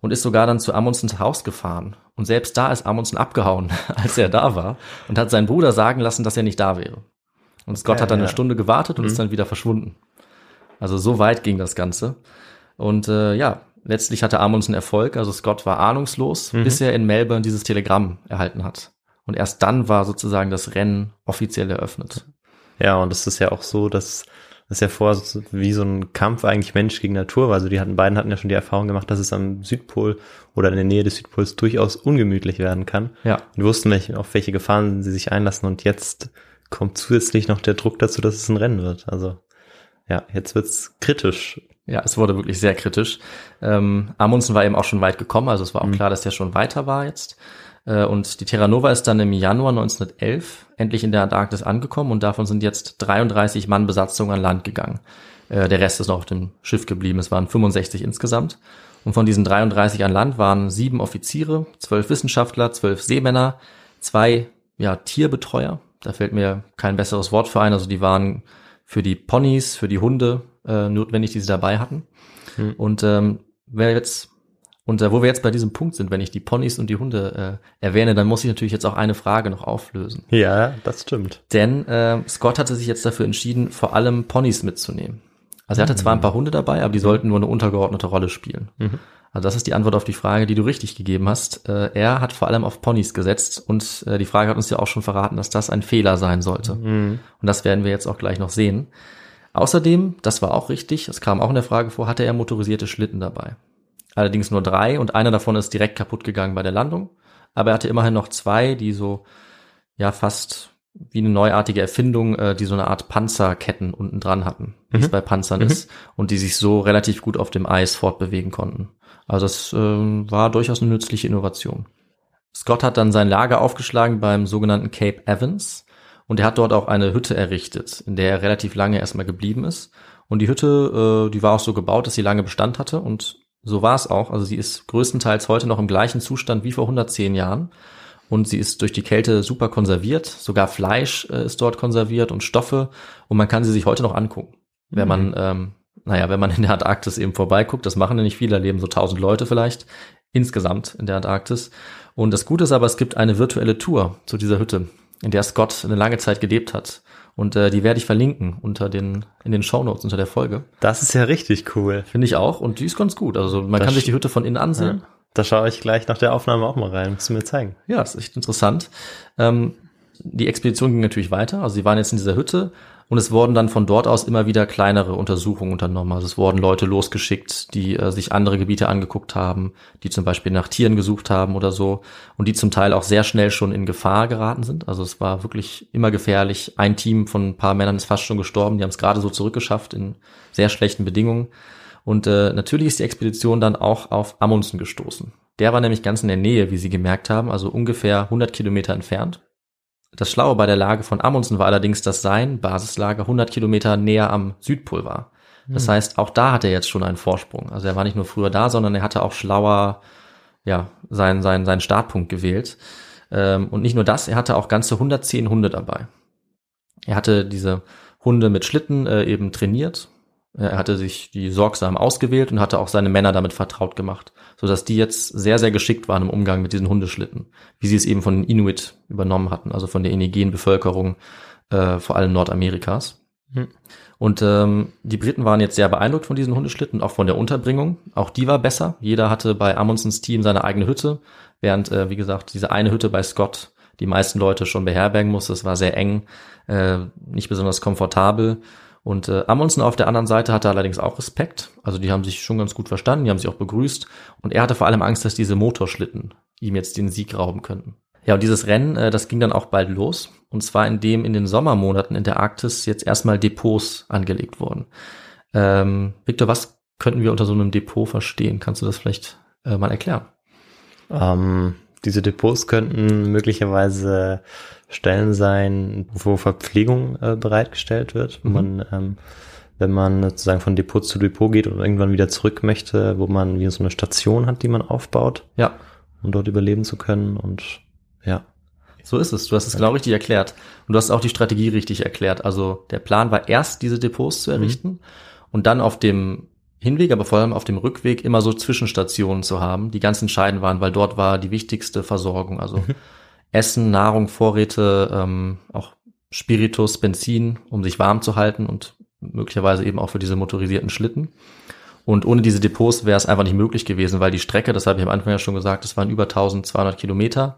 und ist sogar dann zu Amundsens Haus gefahren. Und selbst da ist Amundsen abgehauen, als er da war und hat seinen Bruder sagen lassen, dass er nicht da wäre. Und Scott Ja, hat dann ja. eine Stunde gewartet und ist dann wieder verschwunden. Also so weit ging das Ganze. Und äh, ja, letztlich hatte Amundsen Erfolg. Also Scott war ahnungslos, bis er in Melbourne dieses Telegramm erhalten hat. Und erst dann war sozusagen das Rennen offiziell eröffnet. Ja, und es ist ja auch so, dass das ja vor so wie so ein Kampf eigentlich Mensch gegen Natur war. Also die hatten, beiden hatten ja schon die Erfahrung gemacht, dass es am Südpol oder in der Nähe des Südpols durchaus ungemütlich werden kann. Ja. Und die wussten, welche, auf welche Gefahren sie sich einlassen. Und jetzt kommt zusätzlich noch der Druck dazu, dass es ein Rennen wird. Also ja, jetzt wird's kritisch. Ja, es wurde wirklich sehr kritisch. Ähm, Amundsen war eben auch schon weit gekommen, also es war auch klar, dass der schon weiter war jetzt. Äh, und die Terra Nova ist dann im Januar 1911 endlich in der Antarktis angekommen und davon sind jetzt 33 Mann Besatzung an Land gegangen. Äh, der Rest ist noch auf dem Schiff geblieben, es waren 65 insgesamt. Und von diesen 33 an Land waren sieben Offiziere, zwölf Wissenschaftler, zwölf Seemänner, zwei ja, Tierbetreuer. Da fällt mir kein besseres Wort für ein. Also die waren für die Ponys, für die Hunde äh, notwendig, die sie dabei hatten. Und ähm, wer jetzt Und äh, wo wir jetzt bei diesem Punkt sind, wenn ich die Ponys und die Hunde äh, erwähne, dann muss ich natürlich jetzt auch eine Frage noch auflösen. Ja, das stimmt. Denn äh, Scott hatte sich jetzt dafür entschieden, vor allem Ponys mitzunehmen. Also er hatte zwar ein paar Hunde dabei, aber die sollten nur eine untergeordnete Rolle spielen. Mhm. Also das ist die Antwort auf die Frage, die du richtig gegeben hast. Äh, er hat vor allem auf Ponys gesetzt und äh, die Frage hat uns ja auch schon verraten, dass das ein Fehler sein sollte. Mhm. Und das werden wir jetzt auch gleich noch sehen. Außerdem, das war auch richtig, das kam auch in der Frage vor, hatte er motorisierte Schlitten dabei. Allerdings nur drei und einer davon ist direkt kaputt gegangen bei der Landung. Aber er hatte immerhin noch zwei, die so, ja, fast wie eine neuartige Erfindung, äh, die so eine Art Panzerketten unten dran hatten, wie es bei Panzern ist, und die sich so relativ gut auf dem Eis fortbewegen konnten. Also das ähm, war durchaus eine nützliche Innovation. Scott hat dann sein Lager aufgeschlagen beim sogenannten Cape Evans und er hat dort auch eine Hütte errichtet, in der er relativ lange erstmal geblieben ist. Und die Hütte, äh, die war auch so gebaut, dass sie lange Bestand hatte und so war es auch. Also sie ist größtenteils heute noch im gleichen Zustand wie vor 110 Jahren. Und sie ist durch die Kälte super konserviert. Sogar Fleisch äh, ist dort konserviert und Stoffe. Und man kann sie sich heute noch angucken. Wenn man, ähm, naja, wenn man in der Antarktis eben vorbeiguckt, das machen ja nicht viele, da leben so 1000 Leute vielleicht insgesamt in der Antarktis. Und das Gute ist aber, es gibt eine virtuelle Tour zu dieser Hütte, in der Scott eine lange Zeit gelebt hat. Und äh, die werde ich verlinken unter den, in den Shownotes unter der Folge. Das ist ja richtig cool. Finde ich auch. Und die ist ganz gut. Also man Das kann sich die Hütte von innen ansehen. Da schaue ich gleich nach der Aufnahme auch mal rein. Musst du mir zeigen. Ja, ist echt interessant. Ähm, die Expedition ging natürlich weiter. Also sie waren jetzt in dieser Hütte und es wurden dann von dort aus immer wieder kleinere Untersuchungen unternommen. Also es wurden Leute losgeschickt, die äh, sich andere Gebiete angeguckt haben, die zum Beispiel nach Tieren gesucht haben oder so und die zum Teil auch sehr schnell schon in Gefahr geraten sind. Also es war wirklich immer gefährlich. Ein Team von ein paar Männern ist fast schon gestorben. Die haben es gerade so zurückgeschafft in sehr schlechten Bedingungen. Und äh, natürlich ist die Expedition dann auch auf Amundsen gestoßen. Der war nämlich ganz in der Nähe, wie sie gemerkt haben, also ungefähr 100 Kilometer entfernt. Das Schlaue bei der Lage von Amundsen war allerdings, dass sein Basislager 100 Kilometer näher am Südpol war. Das heißt, auch da hat er jetzt schon einen Vorsprung. Also er war nicht nur früher da, sondern er hatte auch schlauer, ja, seinen, seinen, seinen Startpunkt gewählt. Ähm, und nicht nur das, er hatte auch ganze 110 Hunde dabei. Er hatte diese Hunde mit Schlitten äh, eben trainiert. Er hatte sich die sorgsam ausgewählt und hatte auch seine Männer damit vertraut gemacht, sodass die jetzt sehr, sehr geschickt waren im Umgang mit diesen Hundeschlitten, wie sie es eben von den Inuit übernommen hatten, also von der indigenen Bevölkerung, äh, vor allem Nordamerikas. Hm. Und ähm, die Briten waren jetzt sehr beeindruckt von diesen Hundeschlitten, auch von der Unterbringung. Auch die war besser. Jeder hatte bei Amundsens Team seine eigene Hütte, während, äh, wie gesagt, diese eine Hütte bei Scott die meisten Leute schon beherbergen musste. Es war sehr eng, äh, nicht besonders komfortabel. Und äh, Amundsen auf der anderen Seite hatte allerdings auch Respekt. Also die haben sich schon ganz gut verstanden, die haben sich auch begrüßt. Und er hatte vor allem Angst, dass diese Motorschlitten ihm jetzt den Sieg rauben könnten. Ja, und dieses Rennen, äh, das ging dann auch bald los. Und zwar indem in den Sommermonaten in der Arktis jetzt erstmal Depots angelegt wurden. Ähm, Victor, was könnten wir unter so einem Depot verstehen? Kannst du das vielleicht äh, mal erklären? Ähm, diese Depots könnten möglicherweise Stellen sein, wo Verpflegung äh, bereitgestellt wird, wo Mhm. man, ähm, wenn man sozusagen von Depot zu Depot geht und irgendwann wieder zurück möchte, wo man wie so eine Station hat, die man aufbaut, Ja, um dort überleben zu können und ja. So ist es. Du hast es genau richtig erklärt. Und du hast auch die Strategie richtig erklärt. Also der Plan war erst, diese Depots zu errichten und dann auf dem Hinweg, aber vor allem auf dem Rückweg immer so Zwischenstationen zu haben, die ganz entscheidend waren, weil dort war die wichtigste Versorgung. Also Essen, Nahrung, Vorräte, ähm, auch Spiritus, Benzin, um sich warm zu halten und möglicherweise eben auch für diese motorisierten Schlitten. Und ohne diese Depots wäre es einfach nicht möglich gewesen, weil die Strecke, das habe ich am Anfang ja schon gesagt, das waren über 1200 Kilometer.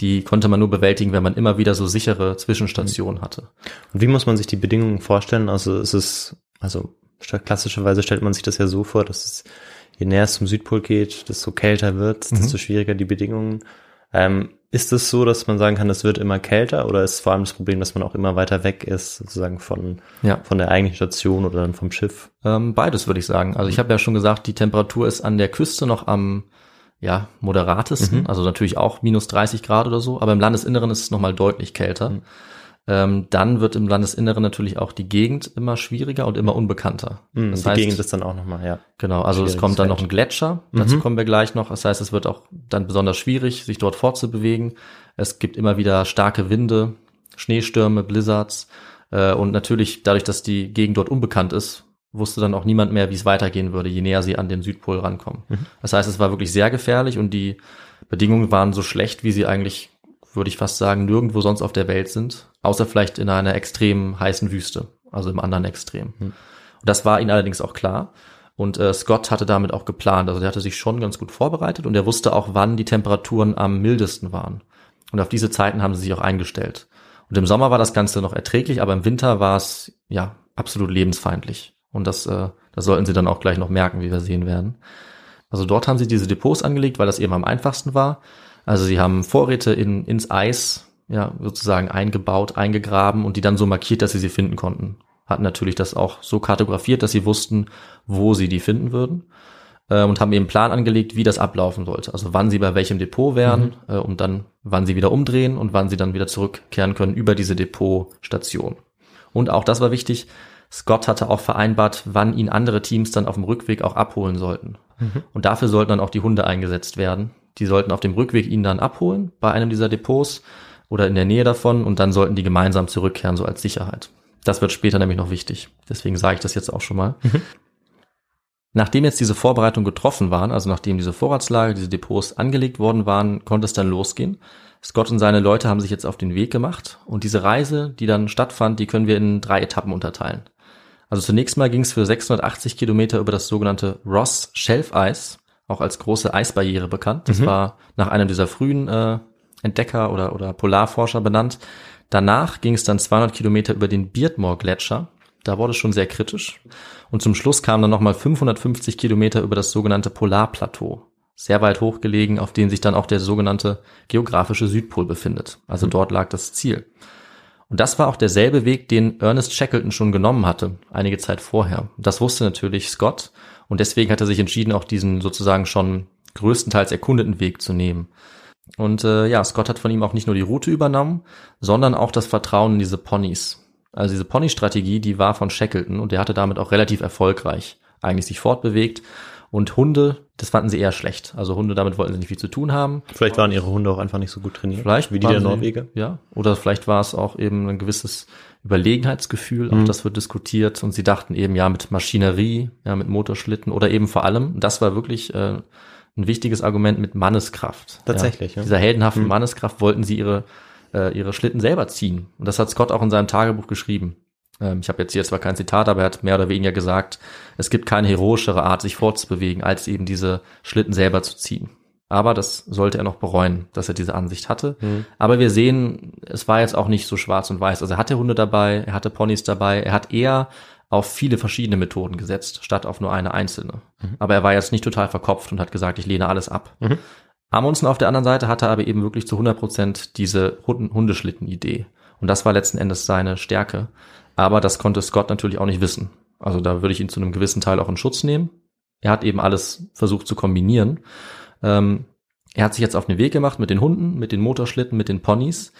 Die konnte man nur bewältigen, wenn man immer wieder so sichere Zwischenstationen hatte. Und wie muss man sich die Bedingungen vorstellen? Also es ist, also klassischerweise stellt man sich das ja so vor, dass es, je näher es zum Südpol geht, desto kälter wird, Mhm. desto schwieriger die Bedingungen. Ähm, ist es so, dass man sagen kann, es wird immer kälter oder ist vor allem das Problem, dass man auch immer weiter weg ist, sozusagen von, Ja. von der eigentlichen Station oder dann vom Schiff? Ähm, beides würde ich sagen. Also ich habe ja schon gesagt, die Temperatur ist an der Küste noch am ja, moderatesten, also natürlich auch minus 30 Grad oder so, aber im Landesinneren ist es nochmal deutlich kälter. Ähm, dann wird im Landesinneren natürlich auch die Gegend immer schwieriger und immer unbekannter. Hm, das die heißt, Gegend ist dann auch nochmal, ja. Genau, also es kommt dann noch ein Gletscher, dazu kommen wir gleich noch. Das heißt, es wird auch dann besonders schwierig, sich dort fortzubewegen. Es gibt immer wieder starke Winde, Schneestürme, Blizzards äh, und natürlich dadurch, dass die Gegend dort unbekannt ist, wusste dann auch niemand mehr, wie es weitergehen würde, je näher sie an den Südpol rankommen. Mhm. Das heißt, es war wirklich sehr gefährlich und die Bedingungen waren so schlecht, wie sie eigentlich, würde ich fast sagen, nirgendwo sonst auf der Welt sind, außer vielleicht in einer extrem heißen Wüste, also im anderen Extrem. Mhm. Und das war ihnen allerdings auch klar. Und äh, Scott hatte damit auch geplant. Also der hatte sich schon ganz gut vorbereitet und er wusste auch, wann die Temperaturen am mildesten waren. Und auf diese Zeiten haben sie sich auch eingestellt. Und im Sommer war das Ganze noch erträglich, aber im Winter war es ja absolut lebensfeindlich. Und das, äh, das sollten sie dann auch gleich noch merken, wie wir sehen werden. Also dort haben sie diese Depots angelegt, weil das eben am einfachsten war. Also sie haben Vorräte in, ins Eis ja sozusagen eingebaut, eingegraben und die dann so markiert, dass sie sie finden konnten. Hatten natürlich das auch so kartografiert, dass sie wussten, wo sie die finden würden äh, und haben eben einen Plan angelegt, wie das ablaufen sollte. Also wann sie bei welchem Depot wären mhm. äh, und dann wann sie wieder umdrehen und wann sie dann wieder zurückkehren können über diese Depotstation. Und auch das war wichtig, Scott hatte auch vereinbart, wann ihn andere Teams dann auf dem Rückweg auch abholen sollten. Mhm. Und dafür sollten dann auch die Hunde eingesetzt werden. Die sollten auf dem Rückweg ihn dann abholen bei einem dieser Depots oder in der Nähe davon und dann sollten die gemeinsam zurückkehren, so als Sicherheit. Das wird später nämlich noch wichtig. Deswegen sage ich das jetzt auch schon mal. Mhm. Nachdem jetzt diese Vorbereitungen getroffen waren, also nachdem diese Vorratslager, diese Depots angelegt worden waren, konnte es dann losgehen. Scott und seine Leute haben sich jetzt auf den Weg gemacht und diese Reise, die dann stattfand, die können wir in drei Etappen unterteilen. Also zunächst mal ging es für 680 Kilometer über das sogenannte Ross Shelf Eis, auch als große Eisbarriere bekannt. Das mhm. war nach einem dieser frühen äh, Entdecker oder, oder Polarforscher benannt. Danach ging es dann 200 Kilometer über den Beardmore Gletscher. Da wurde es schon sehr kritisch. Und zum Schluss kamen dann nochmal 550 Kilometer über das sogenannte Polarplateau. Sehr weit hochgelegen, auf dem sich dann auch der sogenannte geografische Südpol befindet. Also mhm. dort lag das Ziel. Und das war auch derselbe Weg, den Ernest Shackleton schon genommen hatte, einige Zeit vorher. Das wusste natürlich Scott und deswegen hat er sich entschieden, auch diesen sozusagen schon größtenteils erkundeten Weg zu nehmen. Und äh, ja, Scott hat von ihm auch nicht nur die Route übernommen, sondern auch das Vertrauen in diese Ponys. Also diese Pony-Strategie, die war von Shackleton und der hatte damit auch relativ erfolgreich eigentlich sich fortbewegt. Und Hunde, das fanden sie eher schlecht. Also Hunde, damit wollten sie nicht viel zu tun haben. Vielleicht waren ihre Hunde auch einfach nicht so gut trainiert. Vielleicht wie die der Norweger. Ja. Oder vielleicht war es auch eben ein gewisses Überlegenheitsgefühl. Auch mhm. das wird diskutiert. Und sie dachten eben ja mit Maschinerie, ja mit Motorschlitten oder eben vor allem, das war wirklich äh, ein wichtiges Argument mit Manneskraft. Tatsächlich. Ja. Ja. Dieser heldenhaften mhm. Manneskraft wollten sie ihre äh, ihre Schlitten selber ziehen. Und das hat Scott auch in seinem Tagebuch geschrieben. Ähm, ich habe jetzt hier zwar kein Zitat, aber er hat mehr oder weniger gesagt, es gibt keine heroischere Art, sich fortzubewegen, als eben diese Schlitten selber zu ziehen. Aber das sollte er noch bereuen, dass er diese Ansicht hatte. Mhm. Aber wir sehen, es war jetzt auch nicht so schwarz und weiß. Also er hatte Hunde dabei, er hatte Ponys dabei, er hat eher auf viele verschiedene Methoden gesetzt, statt auf nur eine einzelne. Mhm. Aber er war jetzt nicht total verkopft und hat gesagt, ich lehne alles ab. Mhm. Amundsen auf der anderen Seite hatte aber eben wirklich zu 100 Prozent diese Hundeschlitten-Idee. Und das war letzten Endes seine Stärke. Aber das konnte Scott natürlich auch nicht wissen. Also da würde ich ihn zu einem gewissen Teil auch in Schutz nehmen. Er hat eben alles versucht zu kombinieren. Ähm, er hat sich jetzt auf den Weg gemacht mit den Hunden, mit den Motorschlitten, mit den Ponys.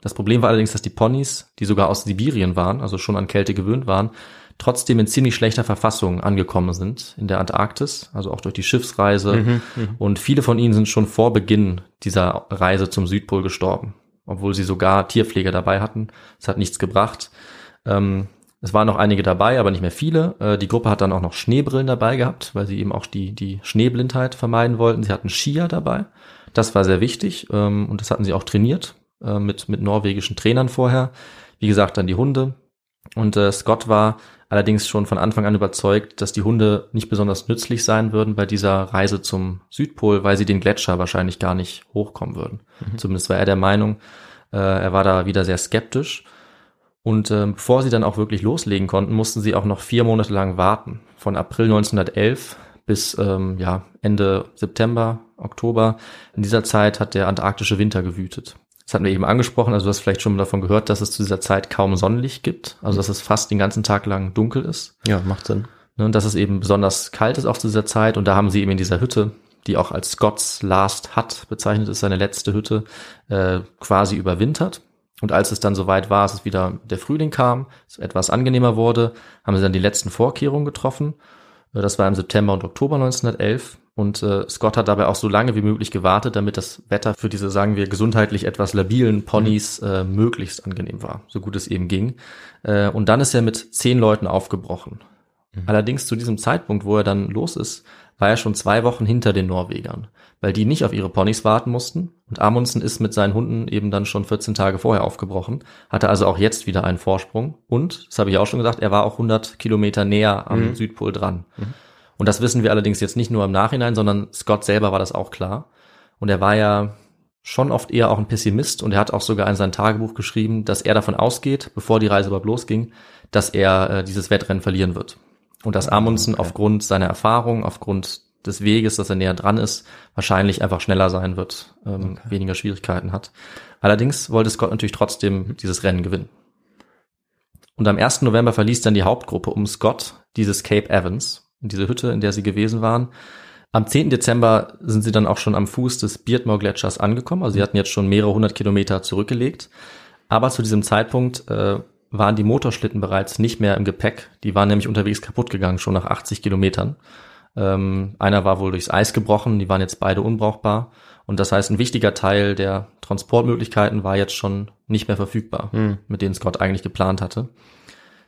Das Problem war allerdings, dass die Ponys, die sogar aus Sibirien waren, also schon an Kälte gewöhnt waren, trotzdem in ziemlich schlechter Verfassung angekommen sind in der Antarktis, also auch durch die Schiffsreise. Mhm, mhm, und viele von ihnen sind schon vor Beginn dieser Reise zum Südpol gestorben, obwohl sie sogar Tierpfleger dabei hatten. Es hat nichts gebracht. Ähm, es waren noch einige dabei, aber nicht mehr viele. Äh, die Gruppe hat dann auch noch Schneebrillen dabei gehabt, weil sie eben auch die, die Schneeblindheit vermeiden wollten. Sie hatten Skier dabei. Das war sehr wichtig ähm, und das hatten sie auch trainiert äh, mit, mit norwegischen Trainern vorher. Wie gesagt, dann die Hunde. Und äh, Scott war allerdings schon von Anfang an überzeugt, dass die Hunde nicht besonders nützlich sein würden bei dieser Reise zum Südpol, weil sie den Gletscher wahrscheinlich gar nicht hochkommen würden. Mhm. Zumindest war er der Meinung, äh, er war da wieder sehr skeptisch. Und äh, bevor sie dann auch wirklich loslegen konnten, mussten sie auch noch vier Monate lang warten. Von April 1911 bis ähm, ja, Ende September, Oktober. In dieser Zeit hat der antarktische Winter gewütet. Das hatten wir eben angesprochen, also du hast vielleicht schon davon gehört, dass es zu dieser Zeit kaum Sonnenlicht gibt, also dass es fast den ganzen Tag lang dunkel ist. Ja, macht Sinn. Ne, und dass es eben besonders kalt ist auch zu dieser Zeit und da haben sie eben in dieser Hütte, die auch als Scott's Last Hut bezeichnet ist, seine letzte Hütte, äh, quasi überwintert. Und als es dann soweit war, dass es wieder der Frühling kam, es etwas angenehmer wurde, haben sie dann die letzten Vorkehrungen getroffen. Äh, das war im September und Oktober 1911 und äh, Scott hat dabei auch so lange wie möglich gewartet, damit das Wetter für diese, sagen wir, gesundheitlich etwas labilen Ponys äh, möglichst angenehm war, so gut es eben ging. Äh, und dann ist er mit zehn Leuten aufgebrochen. Mhm. Allerdings zu diesem Zeitpunkt, wo er dann los ist, war er schon zwei Wochen hinter den Norwegern, weil die nicht auf ihre Ponys warten mussten. Und Amundsen ist mit seinen Hunden eben dann schon 14 Tage vorher aufgebrochen, hatte also auch jetzt wieder einen Vorsprung. Und, das habe ich auch schon gesagt, er war auch 100 Kilometer näher am mhm. Südpol dran. Mhm. Und das wissen wir allerdings jetzt nicht nur im Nachhinein, sondern Scott selber war das auch klar. Und er war ja schon oft eher auch ein Pessimist und er hat auch sogar in sein Tagebuch geschrieben, dass er davon ausgeht, bevor die Reise überhaupt losging, dass er äh, dieses Wettrennen verlieren wird. Und dass ah, Amundsen okay. aufgrund seiner Erfahrung, aufgrund des Weges, dass er näher dran ist, wahrscheinlich einfach schneller sein wird, ähm, okay. weniger Schwierigkeiten hat. Allerdings wollte Scott natürlich trotzdem dieses Rennen gewinnen. Und am 1. November verließ dann die Hauptgruppe um Scott dieses Cape Evans, diese Hütte, in der sie gewesen waren. Am 10. Dezember sind sie dann auch schon am Fuß des Beardmore Gletschers angekommen. Also sie hatten jetzt schon mehrere hundert Kilometer zurückgelegt. Aber zu diesem Zeitpunkt äh, waren die Motorschlitten bereits nicht mehr im Gepäck. Die waren nämlich unterwegs kaputt gegangen, schon nach 80 Kilometern. Ähm, einer war wohl durchs Eis gebrochen, die waren jetzt beide unbrauchbar. Und das heißt, ein wichtiger Teil der Transportmöglichkeiten war jetzt schon nicht mehr verfügbar, mhm. mit denen Scott eigentlich geplant hatte.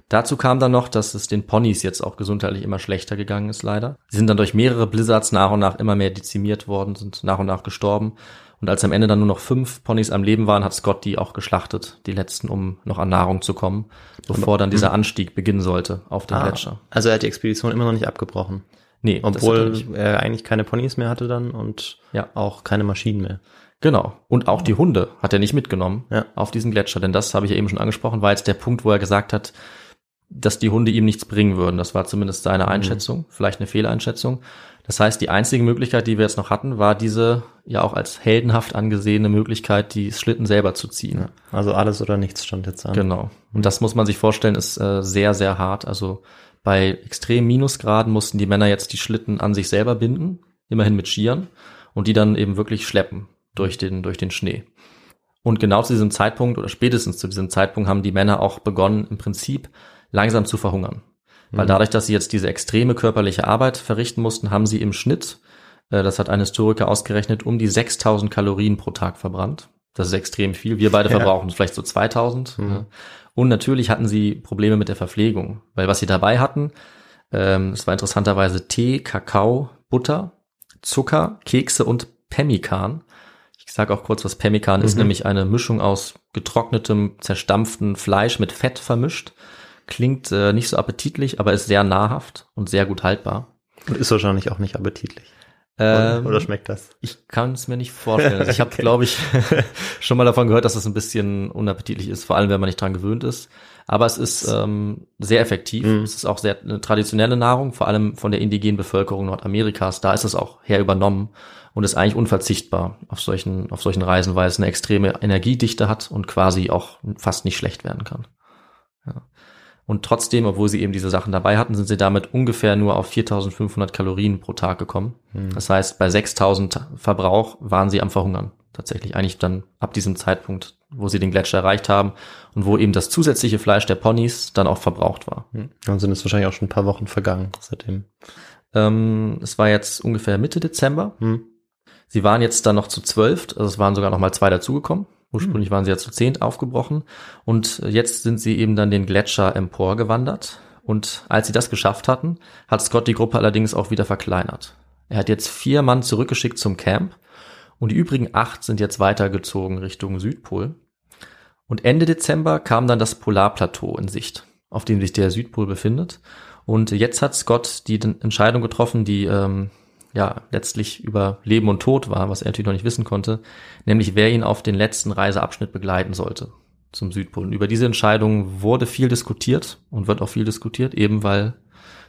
Dazu kam dann noch, dass es den Ponys jetzt auch gesundheitlich immer schlechter gegangen ist, leider. Sie sind dann durch mehrere Blizzards nach und nach immer mehr dezimiert worden, sind nach und nach gestorben. Und als am Ende dann nur noch fünf Ponys am Leben waren, hat Scott die auch geschlachtet, die letzten, um noch an Nahrung zu kommen, bevor dann dieser. Anstieg beginnen sollte auf den ah, Gletscher. Also er hat die Expedition immer noch nicht abgebrochen. Nee, obwohl er, er eigentlich keine Ponys mehr hatte dann und ja. auch keine Maschinen mehr. Genau. Und auch die Hunde hat er nicht mitgenommen ja. auf diesen Gletscher, denn das habe ich ja eben schon angesprochen, war jetzt der Punkt, wo er gesagt hat, dass die Hunde ihm nichts bringen würden. Das war zumindest seine mhm. Einschätzung, mhm. vielleicht eine Fehleinschätzung. Das heißt, die einzige Möglichkeit, die wir jetzt noch hatten, war diese ja auch als heldenhaft angesehene Möglichkeit, die Schlitten selber zu ziehen. Ja, also alles oder nichts stand jetzt an. Genau. Und das muss man sich vorstellen, ist äh, sehr, sehr hart. Also bei extrem Minusgraden mussten die Männer jetzt die Schlitten an sich selber binden, immerhin mit Skiern, und die dann eben wirklich schleppen durch den, durch den Schnee. Und genau zu diesem Zeitpunkt oder spätestens zu diesem Zeitpunkt haben die Männer auch begonnen, im Prinzip langsam zu verhungern. Weil mhm. dadurch, dass sie jetzt diese extreme körperliche Arbeit verrichten mussten, haben sie im Schnitt, äh, das hat ein Historiker ausgerechnet, um die 6000 Kalorien pro Tag verbrannt. Das ist extrem viel. Wir beide ja. verbrauchen vielleicht so 2000. Mhm. Und natürlich hatten sie Probleme mit der Verpflegung, weil was sie dabei hatten, ähm, es war interessanterweise Tee, Kakao, Butter, Zucker, Kekse und Pemmikan. Ich sage auch kurz, was Pemmikan mhm. ist, nämlich eine Mischung aus getrocknetem, zerstampften Fleisch mit Fett vermischt. Klingt äh, nicht so appetitlich, aber ist sehr nahrhaft und sehr gut haltbar. Und ist wahrscheinlich auch nicht appetitlich. Ähm, Oder schmeckt das? Ich kann es mir nicht vorstellen. Also ich habe, okay. glaube ich, schon mal davon gehört, dass es das ein bisschen unappetitlich ist, vor allem wenn man nicht dran gewöhnt ist. Aber es ist ähm, sehr effektiv. Mm. Es ist auch sehr eine traditionelle Nahrung, vor allem von der indigenen Bevölkerung Nordamerikas. Da ist es auch her übernommen und ist eigentlich unverzichtbar auf solchen, auf solchen Reisen, weil es eine extreme Energiedichte hat und quasi auch fast nicht schlecht werden kann. Und trotzdem, obwohl sie eben diese Sachen dabei hatten, sind sie damit ungefähr nur auf 4500 Kalorien pro Tag gekommen. Mhm. Das heißt, bei 6000 Verbrauch waren sie am Verhungern. Tatsächlich eigentlich dann ab diesem Zeitpunkt, wo sie den Gletscher erreicht haben und wo eben das zusätzliche Fleisch der Ponys dann auch verbraucht war. Mhm. Dann sind es wahrscheinlich auch schon ein paar Wochen vergangen seitdem. Ähm, es war jetzt ungefähr Mitte Dezember. Mhm. Sie waren jetzt dann noch zu zwölf, also es waren sogar noch mal zwei dazugekommen. Ursprünglich waren sie ja zu zehnt aufgebrochen und jetzt sind sie eben dann den Gletscher emporgewandert. Und als sie das geschafft hatten, hat Scott die Gruppe allerdings auch wieder verkleinert. Er hat jetzt vier Mann zurückgeschickt zum Camp und die übrigen acht sind jetzt weitergezogen Richtung Südpol. Und Ende Dezember kam dann das Polarplateau in Sicht, auf dem sich der Südpol befindet. Und jetzt hat Scott die Entscheidung getroffen, die ähm, ja letztlich über Leben und Tod war, was er natürlich noch nicht wissen konnte, nämlich wer ihn auf den letzten Reiseabschnitt begleiten sollte zum Südpol. Und über diese Entscheidung wurde viel diskutiert und wird auch viel diskutiert, eben weil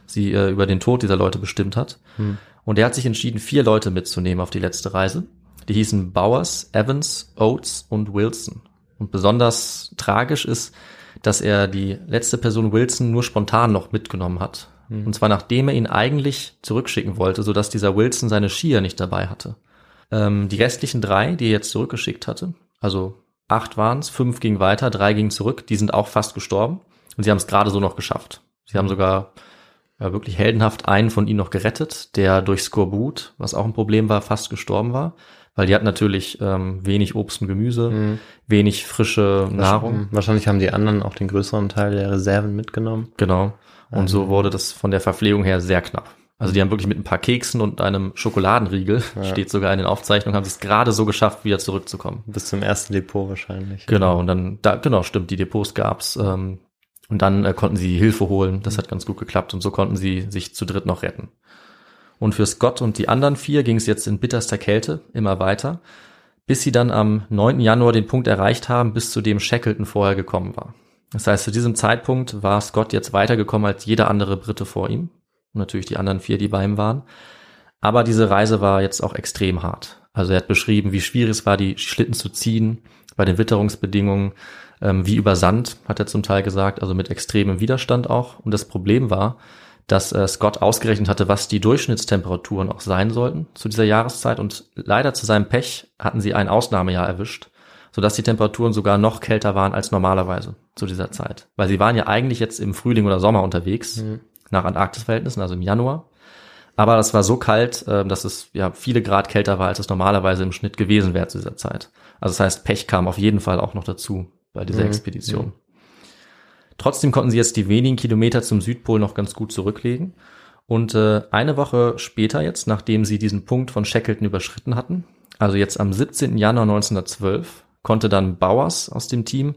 sie äh, über den Tod dieser Leute bestimmt hat. Hm. Und er hat sich entschieden, vier Leute mitzunehmen auf die letzte Reise. Die hießen Bowers, Evans, Oates und Wilson. Und besonders tragisch ist, dass er die letzte Person Wilson nur spontan noch mitgenommen hat. Mhm. Und zwar nachdem er ihn eigentlich zurückschicken wollte, sodass dieser Wilson seine Skier nicht dabei hatte. Ähm, die restlichen drei, die er jetzt zurückgeschickt hatte, also acht waren es, fünf gingen weiter, drei gingen zurück, die sind auch fast gestorben. Und sie haben es gerade so noch geschafft. Sie haben sogar ja, wirklich heldenhaft einen von ihnen noch gerettet, der durch Skorbut, was auch ein Problem war, fast gestorben war. weil die hatten natürlich ähm, wenig Obst und Gemüse, mhm. wenig frische Nahrung. Wahrscheinlich haben die anderen auch den größeren Teil der Reserven mitgenommen. Genau. Und so wurde das von der Verpflegung her sehr knapp. Also die haben wirklich mit ein paar Keksen und einem Schokoladenriegel, ja. steht sogar in den Aufzeichnungen, haben sie es gerade so geschafft, wieder zurückzukommen. Bis zum ersten Depot wahrscheinlich. Genau, und dann, da, genau, stimmt, die Depots gab's. Ähm, und dann äh, konnten sie Hilfe holen. Das hat ganz gut geklappt und so konnten sie sich zu dritt noch retten. Und für Scott und die anderen vier ging es jetzt in bitterster Kälte immer weiter, bis sie dann am 9. Januar den Punkt erreicht haben, bis zu dem Shackleton vorher gekommen war. Das heißt, zu diesem Zeitpunkt war Scott jetzt weitergekommen als jeder andere Brite vor ihm. Und natürlich die anderen vier, die bei ihm waren. Aber diese Reise war jetzt auch extrem hart. Also er hat beschrieben, wie schwierig es war, die Schlitten zu ziehen, bei den Witterungsbedingungen, ähm, wie über Sand, hat er zum Teil gesagt, also mit extremem Widerstand auch. Und das Problem war, dass äh, Scott ausgerechnet hatte, was die Durchschnittstemperaturen auch sein sollten zu dieser Jahreszeit. Und leider zu seinem Pech hatten sie ein Ausnahmejahr erwischt sodass die Temperaturen sogar noch kälter waren als normalerweise zu dieser Zeit. Weil sie waren ja eigentlich jetzt im Frühling oder Sommer unterwegs, mhm. nach Antarktisverhältnissen, also im Januar. Aber das war so kalt, äh, dass es ja viele Grad kälter war, als es normalerweise im Schnitt gewesen wäre zu dieser Zeit. Also das heißt, Pech kam auf jeden Fall auch noch dazu bei dieser mhm. Expedition. Mhm. Trotzdem konnten sie jetzt die wenigen Kilometer zum Südpol noch ganz gut zurücklegen. Und äh, eine Woche später jetzt, nachdem sie diesen Punkt von Shackleton überschritten hatten, also jetzt am 17. Januar 1912, konnte dann Bowers aus dem Team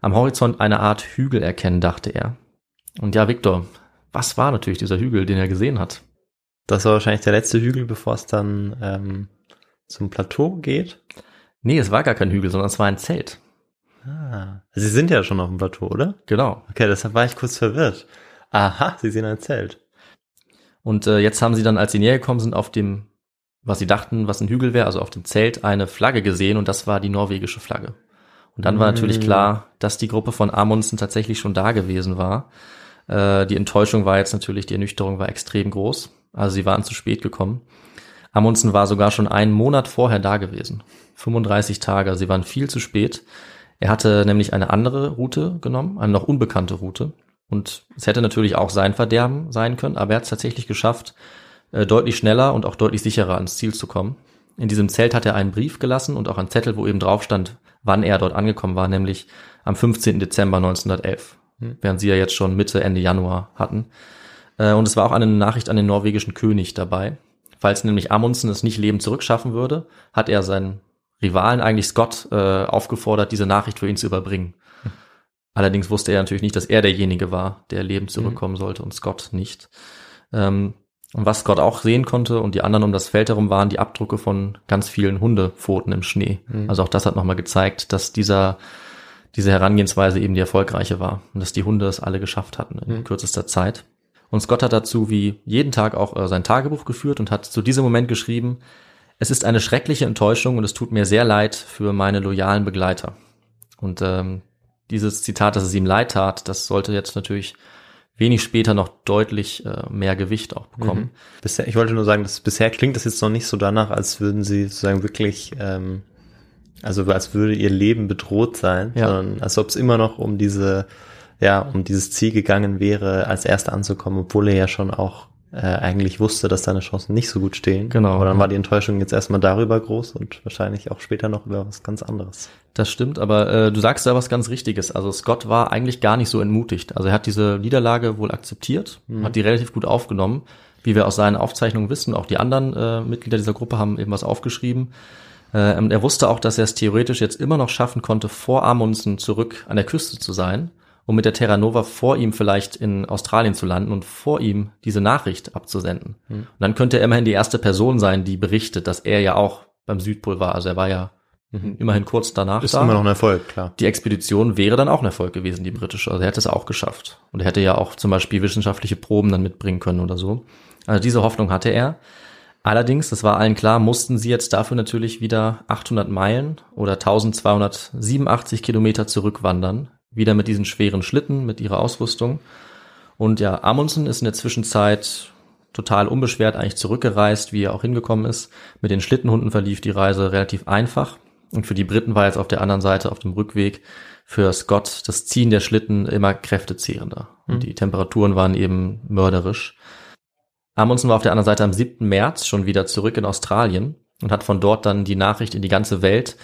am Horizont eine Art Hügel erkennen, dachte er. Und ja, Victor, was war natürlich dieser Hügel, den er gesehen hat? Das war wahrscheinlich der letzte Hügel, bevor es dann ähm, zum Plateau geht. Nee, es war gar kein Hügel, sondern es war ein Zelt. Ah, Sie sind ja schon auf dem Plateau, oder? Genau. Okay, deshalb war ich kurz verwirrt. Aha, Sie sehen ein Zelt. Und äh, jetzt haben sie dann, als sie näher gekommen sind, auf dem was sie dachten, was ein Hügel wäre, also auf dem Zelt eine Flagge gesehen und das war die norwegische Flagge. Und dann war natürlich mm. klar, dass die Gruppe von Amundsen tatsächlich schon da gewesen war. Äh, die Enttäuschung war jetzt natürlich, die Ernüchterung war extrem groß. Also sie waren zu spät gekommen. Amundsen war sogar schon einen Monat vorher da gewesen. 35 Tage, also sie waren viel zu spät. Er hatte nämlich eine andere Route genommen, eine noch unbekannte Route. Und es hätte natürlich auch sein Verderben sein können, aber er hat es tatsächlich geschafft, äh, deutlich schneller und auch deutlich sicherer ans Ziel zu kommen. In diesem Zelt hat er einen Brief gelassen und auch einen Zettel, wo eben drauf stand, wann er dort angekommen war, nämlich am 15. Dezember 1911, hm. während sie ja jetzt schon Mitte, Ende Januar hatten. Äh, und es war auch eine Nachricht an den norwegischen König dabei. Falls nämlich Amundsen es nicht lebend zurückschaffen würde, hat er seinen Rivalen eigentlich Scott äh, aufgefordert, diese Nachricht für ihn zu überbringen. Hm. Allerdings wusste er natürlich nicht, dass er derjenige war, der lebend hm. zurückkommen sollte und Scott nicht. Ähm, und was Scott auch sehen konnte und die anderen um das Feld herum waren die Abdrücke von ganz vielen Hundepfoten im Schnee. Mhm. Also auch das hat nochmal gezeigt, dass dieser, diese Herangehensweise eben die erfolgreiche war und dass die Hunde es alle geschafft hatten in mhm. kürzester Zeit. Und Scott hat dazu wie jeden Tag auch äh, sein Tagebuch geführt und hat zu diesem Moment geschrieben, es ist eine schreckliche Enttäuschung und es tut mir sehr leid für meine loyalen Begleiter. Und ähm, dieses Zitat, dass es ihm leid tat, das sollte jetzt natürlich wenig später noch deutlich äh, mehr Gewicht auch bekommen. Mhm. Bisher, ich wollte nur sagen, dass bisher klingt das jetzt noch nicht so danach, als würden sie sozusagen wirklich, ähm, also als würde ihr Leben bedroht sein, ja. sondern als ob es immer noch um diese, ja, um dieses Ziel gegangen wäre, als Erster anzukommen, obwohl er ja schon auch äh, eigentlich wusste, dass seine Chancen nicht so gut stehen. Genau. Aber dann war die Enttäuschung jetzt erstmal darüber groß und wahrscheinlich auch später noch über was ganz anderes. Das stimmt, aber äh, du sagst da was ganz Richtiges. Also Scott war eigentlich gar nicht so entmutigt. Also er hat diese Niederlage wohl akzeptiert, mhm. hat die relativ gut aufgenommen. Wie wir aus seinen Aufzeichnungen wissen, auch die anderen äh, Mitglieder dieser Gruppe haben eben was aufgeschrieben. Äh, er wusste auch, dass er es theoretisch jetzt immer noch schaffen konnte, vor Amundsen zurück an der Küste zu sein um mit der Terra Nova vor ihm vielleicht in Australien zu landen und vor ihm diese Nachricht abzusenden. Mhm. Und dann könnte er immerhin die erste Person sein, die berichtet, dass er ja auch beim Südpol war. Also er war ja mhm. immerhin kurz danach Ist da. immer noch ein Erfolg, klar. Die Expedition wäre dann auch ein Erfolg gewesen, die britische. Also er hätte es auch geschafft. Und er hätte ja auch zum Beispiel wissenschaftliche Proben dann mitbringen können oder so. Also diese Hoffnung hatte er. Allerdings, das war allen klar, mussten sie jetzt dafür natürlich wieder 800 Meilen oder 1287 Kilometer zurückwandern, wieder mit diesen schweren Schlitten, mit ihrer Ausrüstung. Und ja, Amundsen ist in der Zwischenzeit total unbeschwert eigentlich zurückgereist, wie er auch hingekommen ist. Mit den Schlittenhunden verlief die Reise relativ einfach. Und für die Briten war jetzt auf der anderen Seite, auf dem Rückweg, für Scott das Ziehen der Schlitten immer kräftezehrender. Und mhm. die Temperaturen waren eben mörderisch. Amundsen war auf der anderen Seite am 7. März schon wieder zurück in Australien und hat von dort dann die Nachricht in die ganze Welt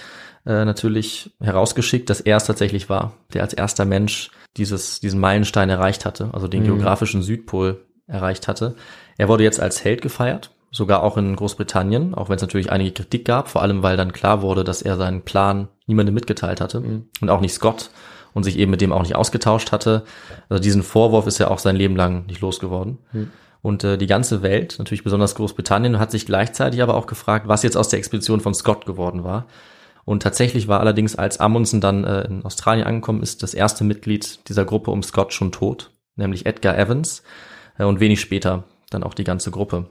äh, natürlich herausgeschickt, dass er es tatsächlich war, der als erster Mensch dieses, diesen Meilenstein erreicht hatte, also den mhm. geografischen Südpol erreicht hatte. Er wurde jetzt als Held gefeiert, sogar auch in Großbritannien, auch wenn es natürlich einige Kritik gab, vor allem weil dann klar wurde, dass er seinen Plan niemandem mitgeteilt hatte mhm. und auch nicht Scott und sich eben mit dem auch nicht ausgetauscht hatte. Also diesen Vorwurf ist er auch sein Leben lang nicht losgeworden. Mhm. Und äh, die ganze Welt, natürlich besonders Großbritannien, hat sich gleichzeitig aber auch gefragt, was jetzt aus der Expedition von Scott geworden war. Und tatsächlich war allerdings, als Amundsen dann äh, in Australien angekommen ist, das erste Mitglied dieser Gruppe um Scott schon tot, nämlich Edgar Evans. Äh, und wenig später dann auch die ganze Gruppe.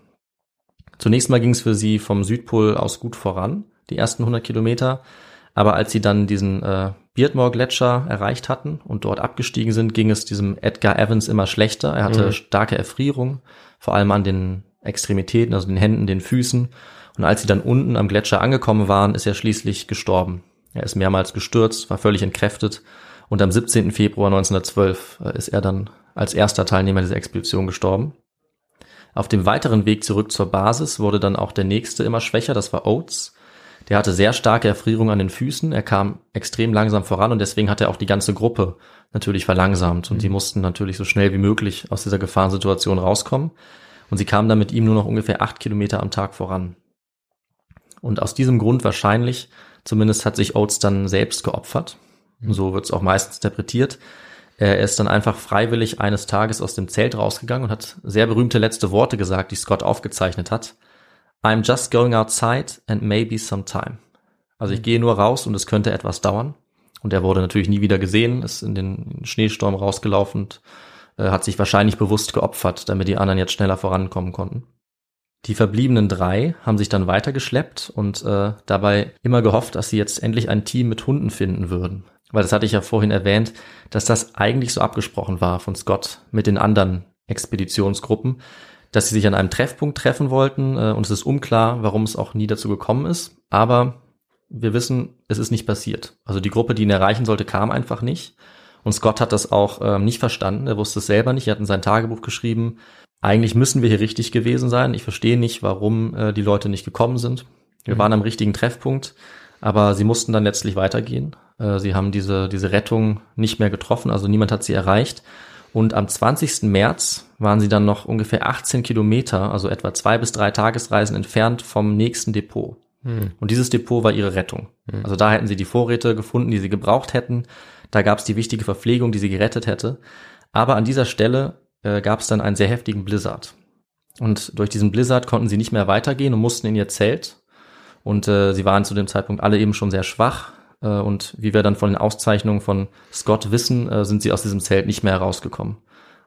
Zunächst mal ging es für sie vom Südpol aus gut voran, die ersten 100 Kilometer. Aber als sie dann diesen äh, Beardmore Gletscher erreicht hatten und dort abgestiegen sind, ging es diesem Edgar Evans immer schlechter. Er hatte mhm. starke Erfrierung, vor allem an den Extremitäten, also den Händen, den Füßen. Und als sie dann unten am Gletscher angekommen waren, ist er schließlich gestorben. Er ist mehrmals gestürzt, war völlig entkräftet und am 17. Februar 1912 äh, ist er dann als erster Teilnehmer dieser Expedition gestorben. Auf dem weiteren Weg zurück zur Basis wurde dann auch der nächste immer schwächer, das war Oates. Der hatte sehr starke Erfrierung an den Füßen, er kam extrem langsam voran und deswegen hat er auch die ganze Gruppe natürlich verlangsamt und mhm. die mussten natürlich so schnell wie möglich aus dieser Gefahrensituation rauskommen und sie kamen dann mit ihm nur noch ungefähr acht Kilometer am Tag voran. Und aus diesem Grund wahrscheinlich, zumindest hat sich Oates dann selbst geopfert, mhm. so wird es auch meistens interpretiert, er ist dann einfach freiwillig eines Tages aus dem Zelt rausgegangen und hat sehr berühmte letzte Worte gesagt, die Scott aufgezeichnet hat. I'm just going outside and maybe some time. Also ich gehe nur raus und es könnte etwas dauern. Und er wurde natürlich nie wieder gesehen, ist in den Schneesturm rausgelaufen und äh, hat sich wahrscheinlich bewusst geopfert, damit die anderen jetzt schneller vorankommen konnten. Die verbliebenen drei haben sich dann weitergeschleppt und äh, dabei immer gehofft, dass sie jetzt endlich ein Team mit Hunden finden würden. Weil das hatte ich ja vorhin erwähnt, dass das eigentlich so abgesprochen war von Scott mit den anderen Expeditionsgruppen, dass sie sich an einem Treffpunkt treffen wollten äh, und es ist unklar, warum es auch nie dazu gekommen ist. Aber wir wissen, es ist nicht passiert. Also die Gruppe, die ihn erreichen sollte, kam einfach nicht. Und Scott hat das auch ähm, nicht verstanden. Er wusste es selber nicht. Er hat in sein Tagebuch geschrieben, eigentlich müssen wir hier richtig gewesen sein. Ich verstehe nicht, warum äh, die Leute nicht gekommen sind. Wir mhm. waren am richtigen Treffpunkt, aber sie mussten dann letztlich weitergehen. Äh, sie haben diese, diese Rettung nicht mehr getroffen, also niemand hat sie erreicht. Und am 20. März waren sie dann noch ungefähr 18 Kilometer, also etwa zwei bis drei Tagesreisen entfernt vom nächsten Depot. Hm. Und dieses Depot war ihre Rettung. Hm. Also da hätten sie die Vorräte gefunden, die sie gebraucht hätten. Da gab es die wichtige Verpflegung, die sie gerettet hätte. Aber an dieser Stelle äh, gab es dann einen sehr heftigen Blizzard. Und durch diesen Blizzard konnten sie nicht mehr weitergehen und mussten in ihr Zelt. Und äh, sie waren zu dem Zeitpunkt alle eben schon sehr schwach. Äh, und wie wir dann von den Auszeichnungen von Scott wissen, äh, sind sie aus diesem Zelt nicht mehr herausgekommen.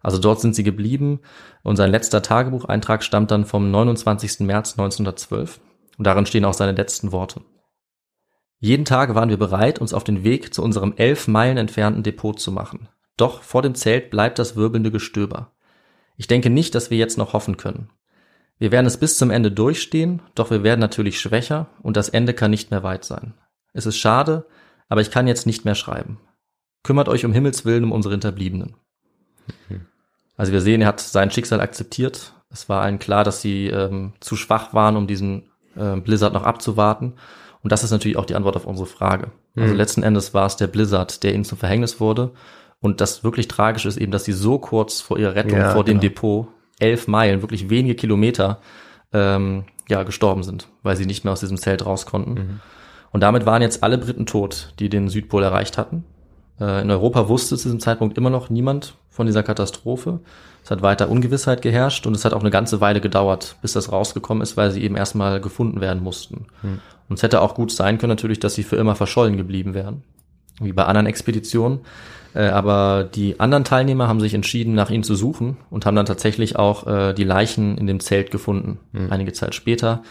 Also dort sind sie geblieben und sein letzter Tagebucheintrag stammt dann vom 29. März 1912 und darin stehen auch seine letzten Worte. Jeden Tag waren wir bereit, uns auf den Weg zu unserem elf Meilen entfernten Depot zu machen. Doch vor dem Zelt bleibt das wirbelnde Gestöber. Ich denke nicht, dass wir jetzt noch hoffen können. Wir werden es bis zum Ende durchstehen, doch wir werden natürlich schwächer und das Ende kann nicht mehr weit sein. Es ist schade, aber ich kann jetzt nicht mehr schreiben. Kümmert euch um Himmels Willen um unsere Hinterbliebenen. Mhm. Also wir sehen, er hat sein Schicksal akzeptiert. Es war allen klar, dass sie ähm, zu schwach waren, um diesen äh, Blizzard noch abzuwarten. Und das ist natürlich auch die Antwort auf unsere Frage. Mhm. Also letzten Endes war es der Blizzard, der ihnen zum Verhängnis wurde. Und das wirklich tragisch ist eben, dass sie so kurz vor ihrer Rettung, ja, vor dem genau. Depot, elf Meilen, wirklich wenige Kilometer, ähm, ja, gestorben sind, weil sie nicht mehr aus diesem Zelt raus konnten. Mhm. Und damit waren jetzt alle Briten tot, die den Südpol erreicht hatten. Äh, in Europa wusste zu diesem Zeitpunkt immer noch niemand von dieser Katastrophe. Es hat weiter Ungewissheit geherrscht und es hat auch eine ganze Weile gedauert, bis das rausgekommen ist, weil sie eben erstmal gefunden werden mussten. Hm. Und es hätte auch gut sein können natürlich, dass sie für immer verschollen geblieben wären, wie bei anderen Expeditionen. Äh, aber die anderen Teilnehmer haben sich entschieden, nach ihnen zu suchen und haben dann tatsächlich auch äh, die Leichen in dem Zelt gefunden, hm. einige Zeit später.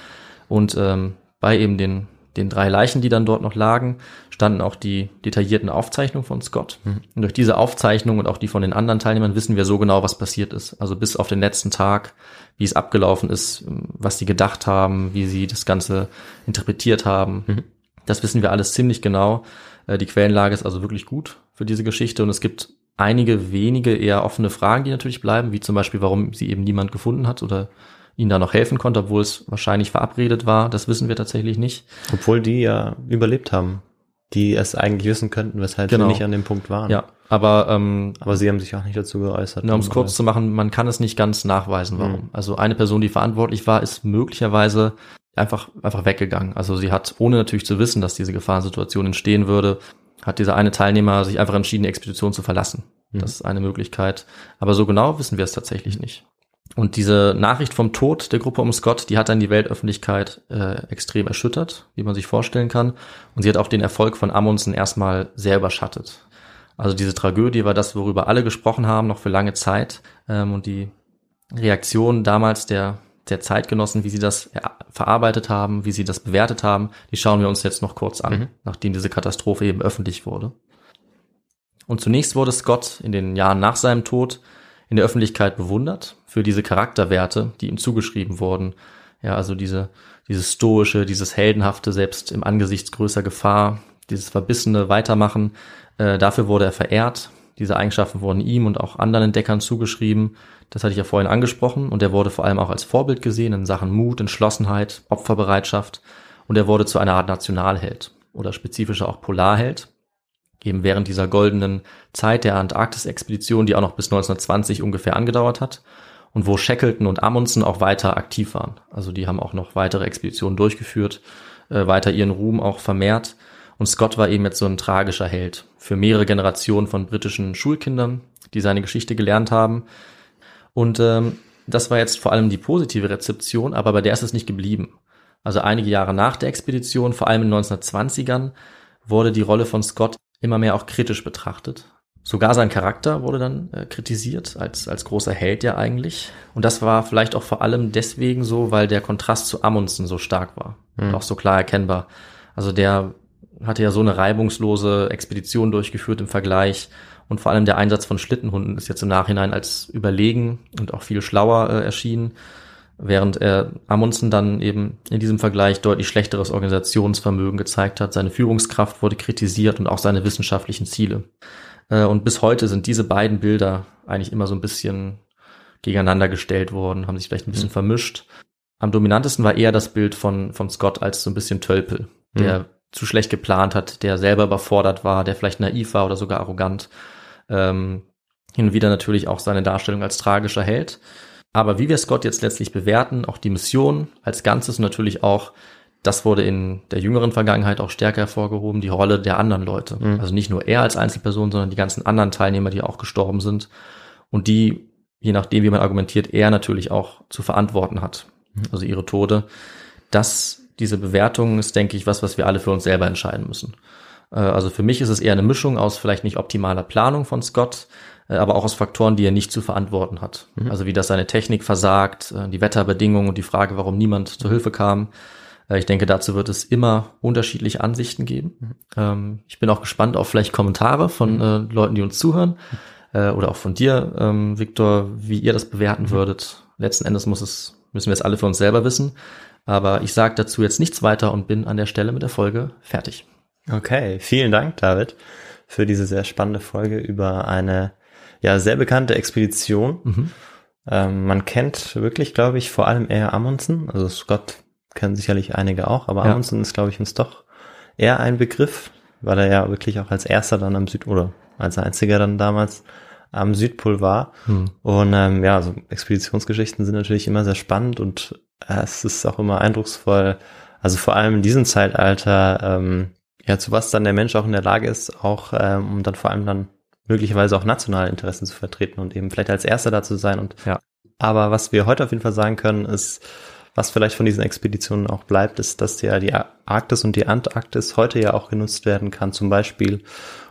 Und ähm, bei eben den den drei Leichen, die dann dort noch lagen, standen auch die detaillierten Aufzeichnungen von Scott. Mhm. Und durch diese Aufzeichnung und auch die von den anderen Teilnehmern wissen wir so genau, was passiert ist. Also bis auf den letzten Tag, wie es abgelaufen ist, was sie gedacht haben, wie sie das Ganze interpretiert haben. Mhm. Das wissen wir alles ziemlich genau. Äh, die Quellenlage ist also wirklich gut für diese Geschichte und es gibt einige wenige eher offene Fragen, die natürlich bleiben, wie zum Beispiel, warum sie eben niemand gefunden hat oder ihnen da noch helfen konnte, obwohl es wahrscheinlich verabredet war. Das wissen wir tatsächlich nicht. Obwohl die ja überlebt haben, die es eigentlich wissen könnten, weshalb Genau. sie nicht an dem Punkt waren. Ja, aber ähm, Aber sie haben sich auch nicht dazu geäußert. um es kurz zu machen, man kann es nicht ganz nachweisen, warum. Mhm. Also eine Person, die verantwortlich war, ist möglicherweise einfach, einfach weggegangen. Also sie hat, ohne natürlich zu wissen, dass diese Gefahrensituation entstehen würde, hat dieser eine Teilnehmer sich einfach entschieden, die Expedition zu verlassen. Mhm. Das ist eine Möglichkeit. Aber so genau wissen wir es tatsächlich nicht. Und diese Nachricht vom Tod der Gruppe um Scott, die hat dann die Weltöffentlichkeit äh, extrem erschüttert, wie man sich vorstellen kann. Und sie hat auch den Erfolg von Amundsen erstmal sehr überschattet. Also diese Tragödie war das, worüber alle gesprochen haben, noch für lange Zeit. Ähm, und die Reaktion damals der, der Zeitgenossen, wie sie das er- verarbeitet haben, wie sie das bewertet haben, die schauen wir uns jetzt noch kurz an, Mhm. nachdem diese Katastrophe eben öffentlich wurde. Und zunächst wurde Scott in den Jahren nach seinem Tod in der Öffentlichkeit bewundert für diese Charakterwerte, die ihm zugeschrieben wurden. Ja, also diese, dieses stoische, dieses heldenhafte, selbst im Angesichts größer Gefahr, dieses verbissene Weitermachen. Äh, dafür wurde er verehrt. Diese Eigenschaften wurden ihm und auch anderen Entdeckern zugeschrieben. Das hatte ich ja vorhin angesprochen. Und er wurde vor allem auch als Vorbild gesehen in Sachen Mut, Entschlossenheit, Opferbereitschaft. Und er wurde zu einer Art Nationalheld oder spezifischer auch Polarheld eben während dieser goldenen Zeit der Antarktis-Expedition, die auch noch bis 1920 ungefähr angedauert hat und wo Shackleton und Amundsen auch weiter aktiv waren. Also die haben auch noch weitere Expeditionen durchgeführt, äh, weiter ihren Ruhm auch vermehrt. Und Scott war eben jetzt so ein tragischer Held für mehrere Generationen von britischen Schulkindern, die seine Geschichte gelernt haben. Und ähm, das war jetzt vor allem die positive Rezeption, aber bei der ist es nicht geblieben. Also einige Jahre nach der Expedition, vor allem in den 1920ern, wurde die Rolle von Scott immer mehr auch kritisch betrachtet. Sogar sein Charakter wurde dann äh, kritisiert, als, als großer Held ja eigentlich. Und das war vielleicht auch vor allem deswegen so, weil der Kontrast zu Amundsen so stark war und auch so klar erkennbar. Also der hatte ja so eine reibungslose Expedition durchgeführt im Vergleich. Und vor allem der Einsatz von Schlittenhunden ist jetzt im Nachhinein als überlegen und auch viel schlauer äh, erschienen während er Amundsen dann eben in diesem Vergleich deutlich schlechteres Organisationsvermögen gezeigt hat. Seine Führungskraft wurde kritisiert und auch seine wissenschaftlichen Ziele. Äh, Und bis heute sind diese beiden Bilder eigentlich immer so ein bisschen gegeneinander gestellt worden, haben sich vielleicht ein bisschen vermischt. Am dominantesten war eher das Bild von, von Scott als so ein bisschen Tölpel, der zu schlecht geplant hat, der selber überfordert war, der vielleicht naiv war oder sogar arrogant. Ähm, hin und wieder natürlich auch seine Darstellung als tragischer Held. Aber wie wir Scott jetzt letztlich bewerten, auch die Mission als Ganzes und natürlich auch, das wurde in der jüngeren Vergangenheit auch stärker hervorgehoben, die Rolle der anderen Leute. Also nicht nur er als Einzelperson, sondern die ganzen anderen Teilnehmer, die auch gestorben sind und die, je nachdem, wie man argumentiert, er natürlich auch zu verantworten hat. Also ihre Tode. Das, diese Bewertung ist, denke ich, was, was wir alle für uns selber entscheiden müssen. Äh, Also für mich ist es eher eine Mischung aus vielleicht nicht optimaler Planung von Scott, aber auch aus Faktoren, die er nicht zu verantworten hat. Also wie das seine Technik versagt, äh, die Wetterbedingungen und die Frage, warum niemand zur Hilfe kam. Äh, Ich denke, dazu wird es immer unterschiedliche Ansichten geben. Ähm, Ich bin auch gespannt auf vielleicht Kommentare von äh, Leuten, die uns zuhören äh, oder auch von dir, ähm, Viktor, wie ihr das bewerten würdet. Letzten Endes muss es, müssen wir es alle für uns selber wissen. Aber ich sage dazu jetzt nichts weiter und bin an der Stelle mit der Folge fertig. Okay, vielen Dank, David, für diese sehr spannende Folge über eine ja sehr bekannte Expedition. Ähm, man kennt wirklich, glaube ich, vor allem eher Amundsen. Also Scott kennen sicherlich einige auch, aber Ja. Amundsen ist, glaube ich, uns doch eher ein Begriff, weil er ja wirklich auch als erster dann am Süd oder als einziger dann damals am Südpol war. Und ähm, ja, so Expeditionsgeschichten sind natürlich immer sehr spannend und äh, es ist auch immer eindrucksvoll. Also vor allem in diesem Zeitalter, ähm, ja, zu was dann der Mensch auch in der Lage ist, auch ähm, um dann vor allem dann möglicherweise auch nationale Interessen zu vertreten und eben vielleicht als Erster da zu sein. Und Ja. aber was wir heute auf jeden Fall sagen können, ist, was vielleicht von diesen Expeditionen auch bleibt, ist, dass ja die Arktis und die Antarktis heute ja auch genutzt werden kann, zum Beispiel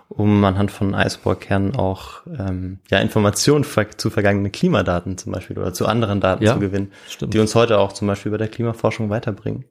um anhand von Eisbohrkernen auch ähm, ja Informationen zu vergangenen Klimadaten zum Beispiel oder zu anderen Daten Ja, zu gewinnen, stimmt. die uns heute auch zum Beispiel bei der Klimaforschung weiterbringen.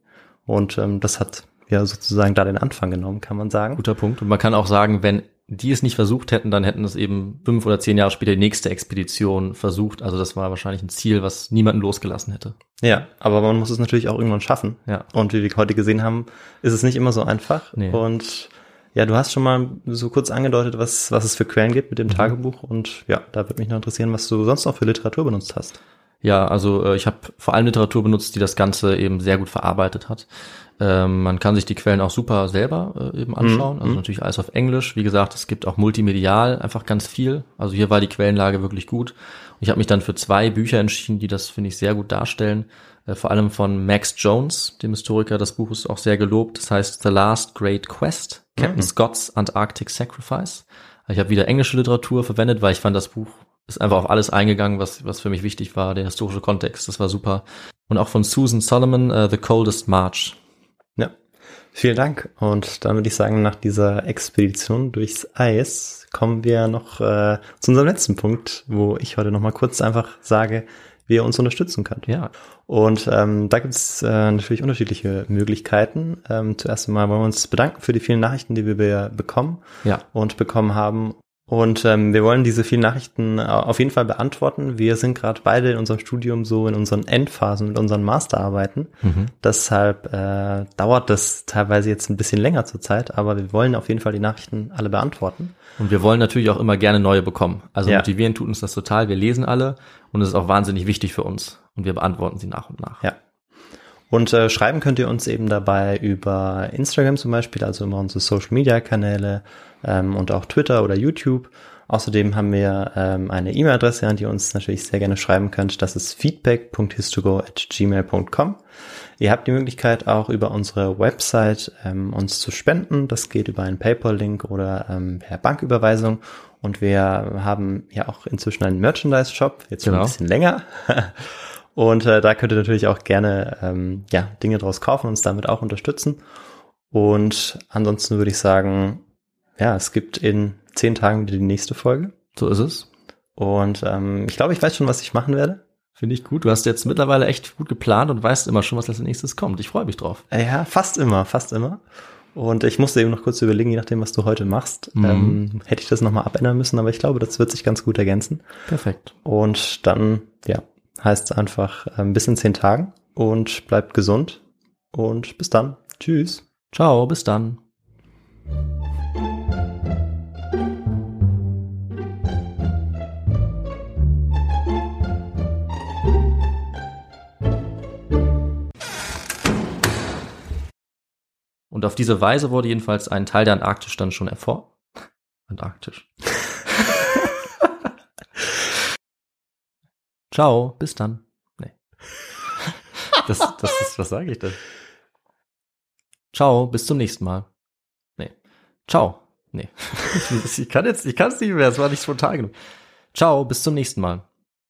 Und ähm, das hat ja sozusagen da den Anfang genommen, kann man sagen. Guter Punkt. Und man kann auch sagen, wenn die es nicht versucht hätten, dann hätten es eben fünf oder zehn Jahre später die nächste Expedition versucht. Also das war wahrscheinlich ein Ziel, was niemanden losgelassen hätte. Ja, aber man muss es natürlich auch irgendwann schaffen. Ja. Und wie wir heute gesehen haben, ist es nicht immer so einfach. Nee. Und ja, du hast schon mal so kurz angedeutet, was, was es für Quellen gibt mit dem Tagebuch. Und ja, da würde mich noch interessieren, was du sonst noch für Literatur benutzt hast. Ja, also äh, ich habe vor allem Literatur benutzt, die das Ganze eben sehr gut verarbeitet hat. Ähm, man kann sich die Quellen auch super selber äh, eben anschauen. Mhm. Also natürlich alles auf Englisch. Wie gesagt, es gibt auch multimedial einfach ganz viel. Also hier war die Quellenlage wirklich gut. Und ich habe mich dann für zwei Bücher entschieden, die das, finde ich, sehr gut darstellen. Äh, vor allem von Max Jones, dem Historiker. Das Buch ist auch sehr gelobt. Das heißt The Last Great Quest, Captain Mhm. Scott's Antarctic Sacrifice. Ich habe wieder englische Literatur verwendet, weil ich fand, das Buch ist einfach auf alles eingegangen, was, was für mich wichtig war, der historische Kontext, das war super. Und auch von Susan Solomon, äh, The Coldest March. Ja. Vielen Dank. Und dann würde ich sagen, nach dieser Expedition durchs Eis kommen wir noch äh, zu unserem letzten Punkt, wo ich heute noch mal kurz einfach sage, wie ihr uns unterstützen könnt. Ja. Und ähm, da gibt es äh, natürlich unterschiedliche Möglichkeiten. Ähm, zuerst einmal wollen wir uns bedanken für die vielen Nachrichten, die wir bekommen Ja. und bekommen haben. Und ähm, wir wollen diese vielen Nachrichten äh, auf jeden Fall beantworten. Wir sind gerade beide in unserem Studium so in unseren Endphasen mit unseren Masterarbeiten. Mhm. Deshalb äh, dauert das teilweise jetzt ein bisschen länger zur Zeit, aber wir wollen auf jeden Fall die Nachrichten alle beantworten. Und wir wollen natürlich auch immer gerne neue bekommen. Also Ja. motivieren tut uns das total. Wir lesen alle und es ist auch wahnsinnig wichtig für uns. Und wir beantworten sie nach und nach. Ja. Und äh, schreiben könnt ihr uns eben dabei über Instagram zum Beispiel, also immer unsere Social Media Kanäle ähm, und auch Twitter oder YouTube. Außerdem haben wir ähm, eine E-Mail-Adresse, an die ihr uns natürlich sehr gerne schreiben könnt. Das ist feedback.histogo@gmail.com. Ihr habt die Möglichkeit auch über unsere Website ähm, uns zu spenden. Das geht über einen PayPal-Link oder ähm, per Banküberweisung. Und wir haben ja auch inzwischen einen Merchandise-Shop, jetzt schon Genau. ein bisschen länger. Und äh, da könnt ihr natürlich auch gerne ähm, ja, Dinge draus kaufen und uns damit auch unterstützen. Und ansonsten würde ich sagen, ja, es gibt in zehn Tagen wieder die nächste Folge. So ist es. Und ähm, ich glaube, ich weiß schon, was ich machen werde. Finde ich gut. Du hast jetzt mittlerweile echt gut geplant und weißt immer schon, was als nächstes kommt. Ich freue mich drauf. Äh, Ja, fast immer, fast immer. Und ich musste eben noch kurz überlegen, je nachdem, was du heute machst, Mhm. ähm, hätte ich das nochmal abändern müssen, aber ich glaube, das wird sich ganz gut ergänzen. Perfekt. Und dann, ja, heißt es einfach ähm, bis in zehn Tagen und bleibt gesund und bis dann. Tschüss. Ciao, bis dann. Und auf diese Weise wurde jedenfalls ein Teil der Antarktis dann schon erforscht. Antarktisch. Ciao, bis dann. Nee. Das, das ist, was sage ich denn? Ciao, bis zum nächsten Mal. Nee. Ciao. Nee. Ich kann jetzt, ich kann es nicht mehr, es war nicht spontan genug. Ciao, bis zum nächsten Mal.